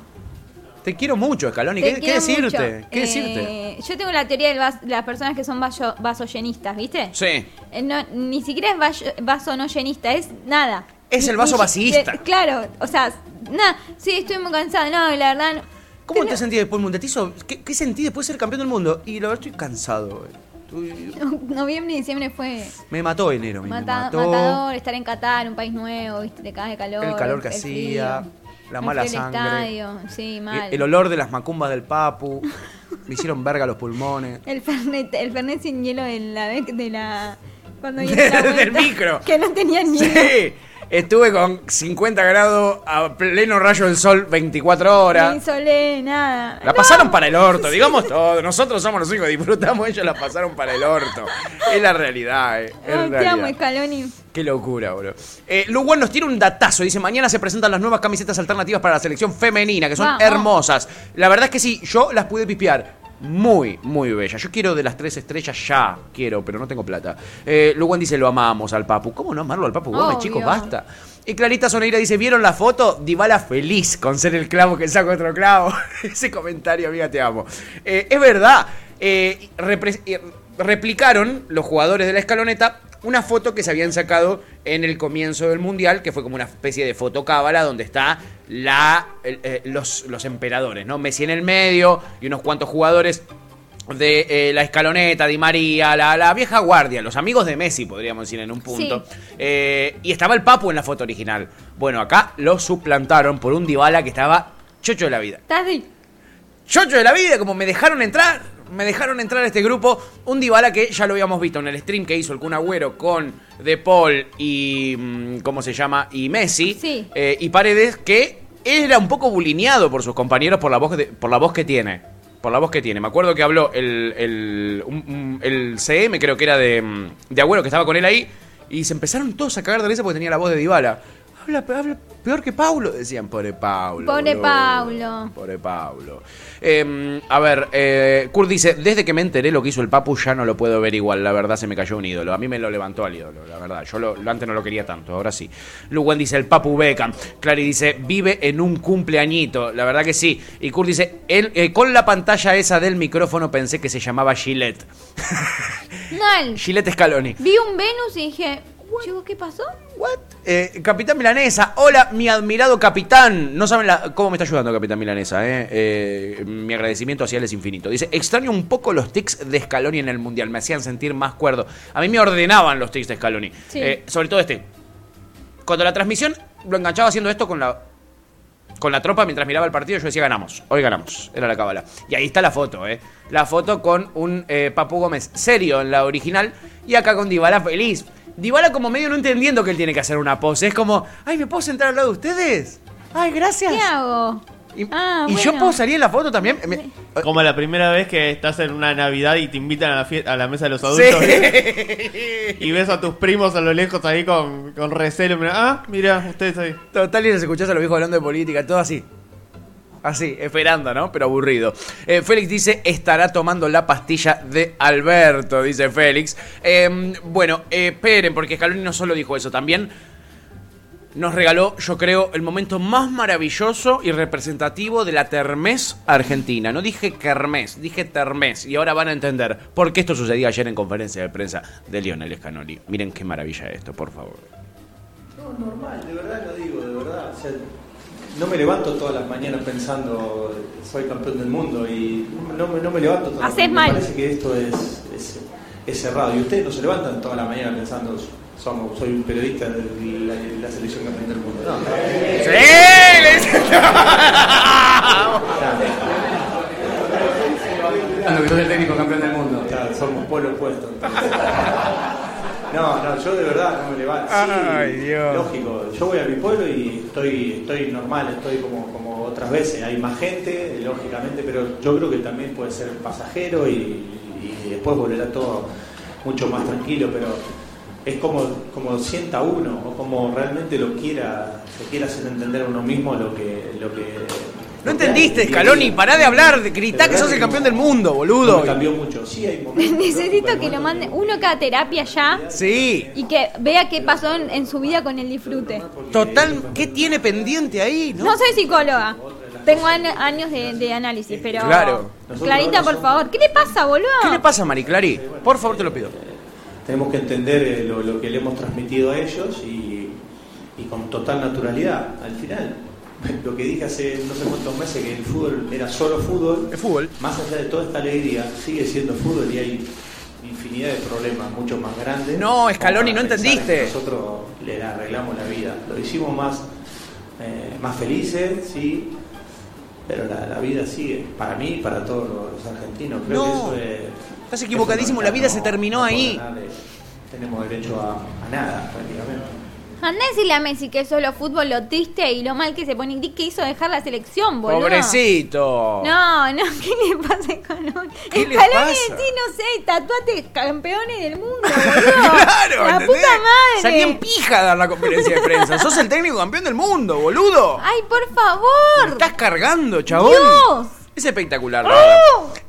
[SPEAKER 2] Te quiero mucho, Scaloni.
[SPEAKER 3] Te
[SPEAKER 2] ¿Qué, qué decirte? ¿Qué
[SPEAKER 3] Eh,
[SPEAKER 2] decirte?
[SPEAKER 3] Yo tengo la teoría de las, las personas que son vaso, vasoyenistas, ¿viste?
[SPEAKER 2] Sí.
[SPEAKER 3] Eh, no, ni siquiera es vaso, vaso no llenista, es nada.
[SPEAKER 2] Es el vaso
[SPEAKER 3] eh, claro, o sea, nada, sí, estoy muy cansada, no, la verdad. no.
[SPEAKER 2] ¿Cómo te sentís después del mundial? ¿Te hizo- ¿Qué, qué sentí después de ser campeón del mundo? Y la verdad estoy cansado. güey.
[SPEAKER 3] Noviembre y diciembre fue
[SPEAKER 2] Me mató enero, me
[SPEAKER 3] mata-
[SPEAKER 2] mató.
[SPEAKER 3] matador, estar en Qatar, un país nuevo, ¿viste? Te caes de calor.
[SPEAKER 2] El calor que
[SPEAKER 3] el
[SPEAKER 2] hacía,
[SPEAKER 3] frío,
[SPEAKER 2] la
[SPEAKER 3] me
[SPEAKER 2] mala
[SPEAKER 3] al
[SPEAKER 2] sangre.
[SPEAKER 3] estadio, sí, mal.
[SPEAKER 2] El, el olor de las macumbas del papu. Me hicieron verga los pulmones.
[SPEAKER 3] El Fernet, el Fernet sin hielo de la de la cuando la
[SPEAKER 2] Del micro.
[SPEAKER 3] que no tenían hielo.
[SPEAKER 2] Sí. Estuve con 50 grados a pleno rayo del sol 24
[SPEAKER 3] Ni
[SPEAKER 2] horas.
[SPEAKER 3] solé, nada.
[SPEAKER 2] La
[SPEAKER 3] No.
[SPEAKER 2] pasaron para el orto, digamos todo. Nosotros somos los que disfrutamos, ellos la pasaron para el orto. Es la realidad, eh. Es
[SPEAKER 3] Ay, te amo, Scaloni.
[SPEAKER 2] Qué locura, bro. Eh, Luwan nos tiene un datazo. Dice, mañana se presentan las nuevas camisetas alternativas para la selección femenina, que son hermosas. La verdad es que sí, yo las pude pipiar. Muy, muy bellas. Yo quiero de las tres estrellas ya. Quiero, pero no tengo plata. Eh, Luwan dice, lo amamos al Papu. ¿Cómo no amarlo al Papu Gómez, chicos? Basta. Y Clarita Soneira dice, ¿vieron la foto? Dybala feliz con ser el clavo que saca otro clavo. Ese comentario, amiga, te amo. Eh, es verdad. eh, eh, replicaron los jugadores de la escaloneta una foto que se habían sacado en el comienzo del mundial, que fue como una especie de foto cábala donde está la, eh, los, los emperadores, ¿no? Messi en el medio y unos cuantos jugadores de eh, la escaloneta, Di María, la, la vieja guardia, los amigos de Messi, podríamos decir en un punto. Eh, y estaba el Papu en la foto original. Bueno, acá lo suplantaron por un Dybala que estaba chocho de la vida. Chocho de la vida, como me dejaron entrar. Me dejaron entrar a este grupo. Un Dybala que ya lo habíamos visto en el stream que hizo el Kun Agüero con De Paul y. mm, ¿Cómo se llama? Y Messi.
[SPEAKER 3] Sí.
[SPEAKER 2] Eh, y Paredes, que era un poco bulineado por sus compañeros por la voz, de- por la voz que tiene. Por la voz que tiene. Me acuerdo que habló el, el, un- el CM, creo que era de, mm, de Agüero, que estaba con él ahí. Y se empezaron todos a cagar de risa porque tenía la voz de Dybala. Habla, habla peor que Paulo, decían. Pobre Paulo.
[SPEAKER 3] Pobre
[SPEAKER 2] boludo.
[SPEAKER 3] Paulo.
[SPEAKER 2] Pobre Pablo. Eh, a ver, eh, Kurt dice, desde que me enteré lo que hizo el Papu ya no lo puedo ver igual, la verdad se me cayó un ídolo. A mí me lo levantó al ídolo, la verdad. Yo lo, lo- antes no lo quería tanto, ahora sí. Luwen dice, el Papu Beckham. Clary dice, vive en un cumpleañito. La verdad que sí. Y Kurt dice, él, eh, con la pantalla esa del micrófono pensé que se llamaba Gillette.
[SPEAKER 3] Mal.
[SPEAKER 2] Gillette Scaloni.
[SPEAKER 3] Vi un Venus y dije, chico, ¿qué pasó?
[SPEAKER 2] Eh, capitán Milanesa, hola, mi admirado capitán. No saben la- cómo me está ayudando Capitán Milanesa, eh. Eh, Mi agradecimiento hacia él es infinito. Dice, extraño un poco los tics de Scaloni en el Mundial. Me hacían sentir más cuerdo. A mí me ordenaban los tics de Scaloni.
[SPEAKER 3] Sí.
[SPEAKER 2] Eh, sobre todo este. Cuando la transmisión lo enganchaba haciendo esto con la... Con la tropa mientras miraba el partido yo decía ganamos, hoy ganamos, era la cábala. Y ahí está la foto, ¿eh? La foto con un eh, Papu Gómez serio en la original y acá con Dybala feliz. Dybala como medio no entendiendo que él tiene que hacer una pose. Es como, ay, ¿me puedo sentar al lado de ustedes? Ay, gracias.
[SPEAKER 3] ¿Qué hago?
[SPEAKER 2] Y,
[SPEAKER 3] Ah,
[SPEAKER 2] y yo puedo salir en la foto también. Me-
[SPEAKER 4] Como la primera vez que estás en una Navidad y te invitan a la, fie- a la mesa de los adultos. ¿eh? y ves a tus primos a lo lejos ahí con, con recelo. Mira, ah, mira, ustedes ahí.
[SPEAKER 2] Total, y les escuchás a los viejos hablando de política, todo así. Así, esperando, ¿no? Pero aburrido. Eh, Félix dice, estará tomando la pastilla de Alberto, dice Félix. Eh, bueno, eh, esperen, porque Scaloni no solo dijo eso, también nos regaló, yo creo, el momento más maravilloso y representativo de la Termés argentina. No dije Kermés, dije Termés. Y ahora van a entender por qué esto sucedía ayer en conferencia de prensa de Lionel Scaloni. Miren qué maravilla esto, por favor.
[SPEAKER 17] No, normal, de verdad lo digo, de verdad. No me levanto todas las mañanas pensando soy campeón del mundo y no, me- no me levanto todas las
[SPEAKER 3] Haces
[SPEAKER 17] mañanas.
[SPEAKER 3] mal.
[SPEAKER 17] Me parece que esto es, es, es cerrado. Y ustedes no se levantan todas las mañanas pensando somos, soy un periodista de la, de la selección campeón del mundo. No,
[SPEAKER 2] Cuando que sos el técnico campeón del mundo.
[SPEAKER 17] Claro, somos pueblo opuesto. entonces. No, no, yo de verdad no me levanto. Sí,
[SPEAKER 2] Ay, Dios.
[SPEAKER 17] Lógico, yo voy a mi pueblo y estoy, estoy normal, estoy como, como otras veces. Hay más gente, lógicamente, pero yo creo que también puede ser pasajero y, y después volverá todo mucho más tranquilo, pero es como, como sienta uno o como realmente lo quiera, se quiera hacer entender a uno mismo lo que... Lo que
[SPEAKER 2] No entendiste, Scaloni, pará de hablar, de gritá que sos el campeón del mundo, boludo.
[SPEAKER 17] Cambió mucho. Sí, hay momentos.
[SPEAKER 3] Necesito que lo mande uno cada terapia ya
[SPEAKER 2] Sí.
[SPEAKER 3] y que vea qué pasó en, en su vida con el disfrute.
[SPEAKER 2] Total, ¿qué tiene pendiente ahí?
[SPEAKER 3] No soy psicóloga. Tengo an- años de, de análisis, pero.
[SPEAKER 2] Claro.
[SPEAKER 3] Clarita, por favor. ¿Qué le pasa, boludo?
[SPEAKER 2] ¿Qué le pasa, Mari Clary? Por favor, te lo pido.
[SPEAKER 17] tenemos que entender eh, lo, lo que le hemos transmitido a ellos y, y con total naturalidad. Al final, lo que dije hace no sé cuántos meses, que el fútbol era solo fútbol,
[SPEAKER 2] fútbol.
[SPEAKER 17] más allá de toda esta alegría, sigue siendo fútbol y hay infinidad de problemas mucho más grandes.
[SPEAKER 2] No, Scaloni, no entendiste.
[SPEAKER 17] Nosotros le arreglamos la vida, lo hicimos más, eh, más felices, sí. Pero la, la vida sigue, para mí y para todos los argentinos. Creo
[SPEAKER 2] No.
[SPEAKER 17] que eso es,
[SPEAKER 2] Estás equivocadísimo, la vida se terminó ahí.
[SPEAKER 17] tenemos derecho a, a nada prácticamente.
[SPEAKER 3] Andá decirle a Messi que es solo fútbol, lo triste y lo mal que se pone. Que hizo dejar la selección, boludo.
[SPEAKER 2] Pobrecito.
[SPEAKER 3] No, no, ¿qué le pasa a Scaloni?
[SPEAKER 2] ¿Qué le pasa?
[SPEAKER 3] sí, no sé, tatuate campeones del mundo, boludo.
[SPEAKER 2] Claro,
[SPEAKER 3] La
[SPEAKER 2] ¿entendés?
[SPEAKER 3] puta madre.
[SPEAKER 2] Salí en pija a dar la conferencia de prensa. Sos el técnico campeón del mundo, boludo.
[SPEAKER 3] Ay, por favor.
[SPEAKER 2] Estás cargando, chabón.
[SPEAKER 3] Dios.
[SPEAKER 2] Es espectacular, la verdad.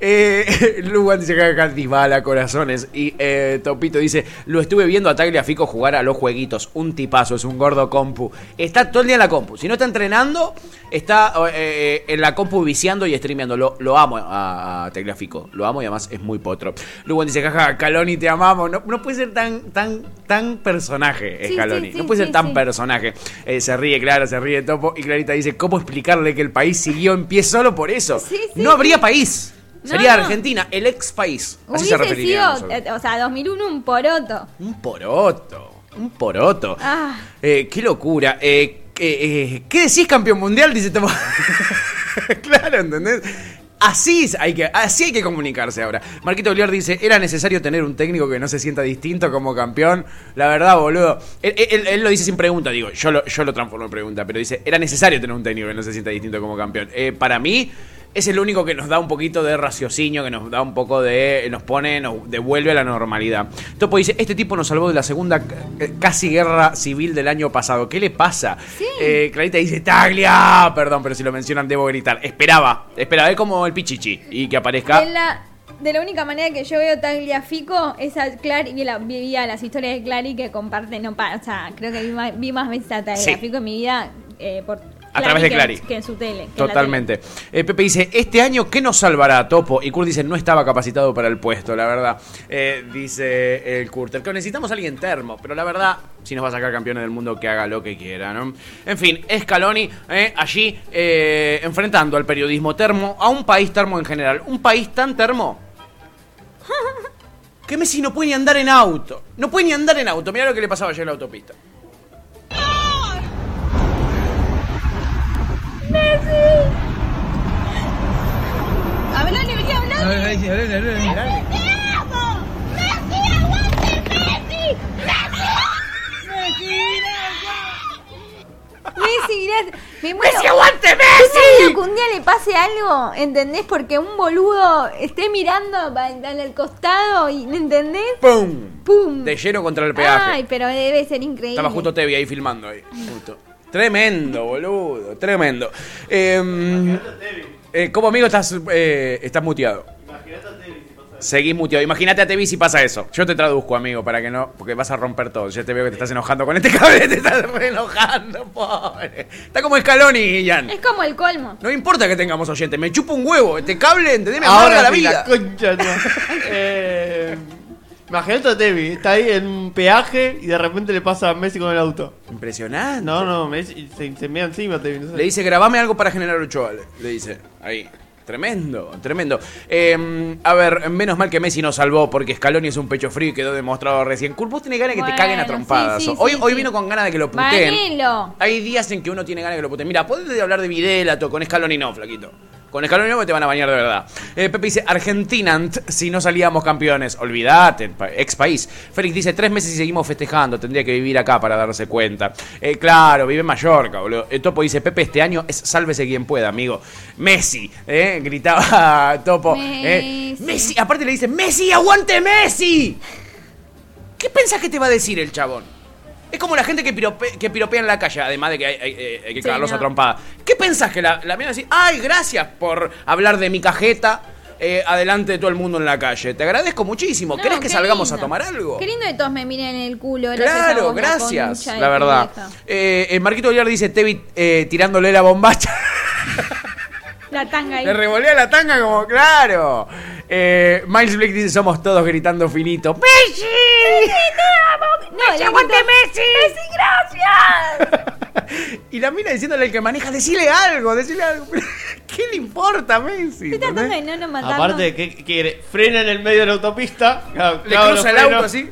[SPEAKER 2] Eh, Lugan dice que corazones. Y eh, Topito dice: Lo estuve viendo a Tagliafico jugar a los jueguitos. Un tipazo, es un gordo compu. Está todo el día en la compu. Si no está entrenando, está eh, en la compu viciando y streameando. Lo, lo amo a, a Tagliafico. Lo amo y además es muy potro. Lugan dice: Jaja, Caloni, te amamos. No, no puede ser tan, tan, tan personaje,
[SPEAKER 3] Sí,
[SPEAKER 2] Scaloni.
[SPEAKER 3] sí, sí,
[SPEAKER 2] no puede ser tan personaje. Eh, se ríe, claro, se ríe Topo. Y Clarita dice: ¿Cómo explicarle que el país siguió en pie solo por eso?
[SPEAKER 3] Sí, sí,
[SPEAKER 2] no habría país. Sería
[SPEAKER 3] no.
[SPEAKER 2] Argentina, el ex país. Así se referiría.
[SPEAKER 3] sido, eh, o sea, 2001 un poroto.
[SPEAKER 2] Un poroto. Un poroto.
[SPEAKER 3] Ah,
[SPEAKER 2] Eh, qué locura. Eh, eh, ¿Qué decís campeón mundial? Dice Topo. claro, ¿entendés? Así hay que, así hay que comunicarse ahora. Marquito Oliar dice, era necesario tener un técnico que no se sienta distinto como campeón. La verdad, boludo. Él, él- él lo dice sin pregunta, digo, yo lo, yo lo transformo en pregunta, pero dice, era necesario tener un técnico que no se sienta distinto como campeón. Para mí, es el único que nos da un poquito de raciocinio, que nos da un poco de. nos pone, nos devuelve a la normalidad. Topo dice: Este tipo nos salvó de la segunda eh, casi guerra civil del año pasado. ¿Qué le pasa? Eh, Clarita dice: Taglia. Perdón, pero si lo mencionan, debo gritar. Esperaba, esperaba, es como el pichichi. Y que aparezca.
[SPEAKER 3] de la, de la única manera que yo veo Tagliafico es a Clary, vi la- vivía las historias de Clary que comparten, no pa- o sea, creo que vi más, vi más veces a Tagliafico en mi vida eh, por
[SPEAKER 2] A través de Clary.
[SPEAKER 3] Que en su tele.
[SPEAKER 2] Totalmente. Eh, Pepe dice, este año, ¿qué nos salvará, Topo? Y Kurt dice, no estaba capacitado para el puesto, la verdad. Eh, dice el Kurter, que necesitamos a alguien termo, pero la verdad, si nos va a sacar campeones del mundo, que haga lo que quiera, ¿no? En fin, Scaloni eh, allí eh, enfrentando al periodismo termo, a un país termo en general. Un país tan termo que Messi no puede ni andar en auto. No puede ni andar en auto. Mira lo que le pasaba ayer en la autopista.
[SPEAKER 3] Hablale, vení a hablar. Messi, gracias. Me muero.
[SPEAKER 2] ¡Messi, aguante,
[SPEAKER 3] Yo
[SPEAKER 2] Messi!
[SPEAKER 3] no quiero que un día le pase algo, ¿entendés? Porque un boludo esté mirando para al costado y ¿entendés?
[SPEAKER 2] ¡Pum!
[SPEAKER 3] ¡Pum!
[SPEAKER 2] De lleno contra el peaje.
[SPEAKER 3] Ay, pero debe ser increíble.
[SPEAKER 2] Estaba justo Tevi ahí filmando ahí. Justo. Tremendo, boludo. Tremendo. Eh, eh, como amigo estás, eh, estás muteado. Seguís muteado. Imagínate a Tevi si pasa eso. Yo te traduzco, amigo, para que no. Porque vas a romper todo. Ya te veo que te estás enojando con este cable, te estás re enojando, pobre. Está como Scaloni, Jan.
[SPEAKER 3] Es como el colmo.
[SPEAKER 2] No importa que tengamos oyentes, me chupa un huevo. Este cable, ¿entendés? Me amarga la vida.
[SPEAKER 4] concha, no. eh, Imagínate a Tevi, está ahí en un peaje y de repente le pasa a Messi con el auto.
[SPEAKER 2] Impresionante.
[SPEAKER 4] No, no, Messi se, se mea encima Tevi. no sé.
[SPEAKER 2] Le dice, grabame algo para generar Ochoa. Le, le dice, ahí. Tremendo, tremendo. Eh, a ver, menos mal que Messi nos salvó porque Scaloni es un pecho frío y quedó demostrado recién. Cool, vos tenés ganas de que te
[SPEAKER 3] Bueno,
[SPEAKER 2] caguen a trompadas.
[SPEAKER 3] sí, sí,
[SPEAKER 2] hoy
[SPEAKER 3] sí,
[SPEAKER 2] hoy
[SPEAKER 3] sí.
[SPEAKER 2] vino con ganas de que lo puteen. Hay días en que uno tiene ganas de que lo puteen. Mira, podés hablar de Videla, to- con Scaloni no, flaquito. Con Scaloni no te van a bañar de verdad. Eh, Pepe dice, Argentina, si no salíamos campeones. Olvídate, ex país. Félix dice, tres meses y seguimos festejando. Tendría que vivir acá para darse cuenta. Eh, claro, vive en Mallorca, boludo. Topo dice, Pepe, este año es sálvese quien pueda, amigo. Messi, eh, gritaba Topo. eh.
[SPEAKER 3] Messi.
[SPEAKER 2] Messi, aparte le dice, Messi, aguante Messi. ¿Qué pensás que te va a decir el chabón? Es como la gente que, pirope- que piropea en la calle, además de que hay, hay- hay- hay que
[SPEAKER 3] Sí,
[SPEAKER 2] cagarlos
[SPEAKER 3] no.
[SPEAKER 2] a trompada. ¿Qué pensás que la, la mía va a decir? Ay, gracias por hablar de mi cajeta eh, adelante de todo el mundo en la calle. Te agradezco muchísimo.
[SPEAKER 3] No,
[SPEAKER 2] ¿Querés que salgamos a tomar algo?
[SPEAKER 3] Qué lindo de todos me miren el culo.
[SPEAKER 2] Claro,
[SPEAKER 3] vos,
[SPEAKER 2] gracias, la verdad. Eh, eh, Marquito Villar dice, Tevi eh, tirándole la bombacha.
[SPEAKER 3] La tanga ahí.
[SPEAKER 2] Le revolea la tanga como, claro. Eh, Miles Blake dice, somos todos gritando finito. ¡Messi!
[SPEAKER 3] No, le
[SPEAKER 2] aguante
[SPEAKER 3] grito,
[SPEAKER 2] Messi!
[SPEAKER 3] ¡Messi, gracias!
[SPEAKER 2] Y la mina diciéndole al que maneja, decile algo, decile algo. ¿Qué le importa a Messi?
[SPEAKER 3] Estoy tratando
[SPEAKER 2] ¿entendés?
[SPEAKER 3] de no, no matarlo.
[SPEAKER 4] Aparte, ¿qué quiere? Frena en el medio de la autopista. claro,
[SPEAKER 2] Le cruza el auto así.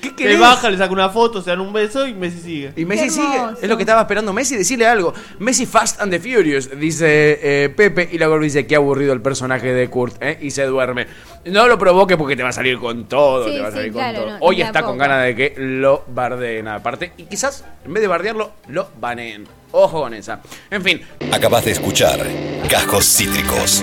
[SPEAKER 2] ¿Qué querés?
[SPEAKER 4] baja, le saca una foto, se dan un beso y Messi sigue.
[SPEAKER 2] Y Messi sigue. Es lo que estaba esperando Messi, decirle algo. Messi Fast and the Furious, dice eh, Pepe. Y luego dice, qué aburrido el personaje de Kurt. ¿eh? Y se duerme. No lo provoque porque te va a salir con todo.
[SPEAKER 3] Sí,
[SPEAKER 2] te va a
[SPEAKER 3] sí,
[SPEAKER 2] salir
[SPEAKER 3] claro,
[SPEAKER 2] con todo.
[SPEAKER 3] no,
[SPEAKER 2] Hoy
[SPEAKER 3] de a
[SPEAKER 2] está con
[SPEAKER 3] poco.
[SPEAKER 2] ganas de que lo bardeen aparte. Y quizás, en vez de bardearlo, lo baneen. Ojo con esa. En fin,
[SPEAKER 1] Acabas de escuchar Cajos Cítricos.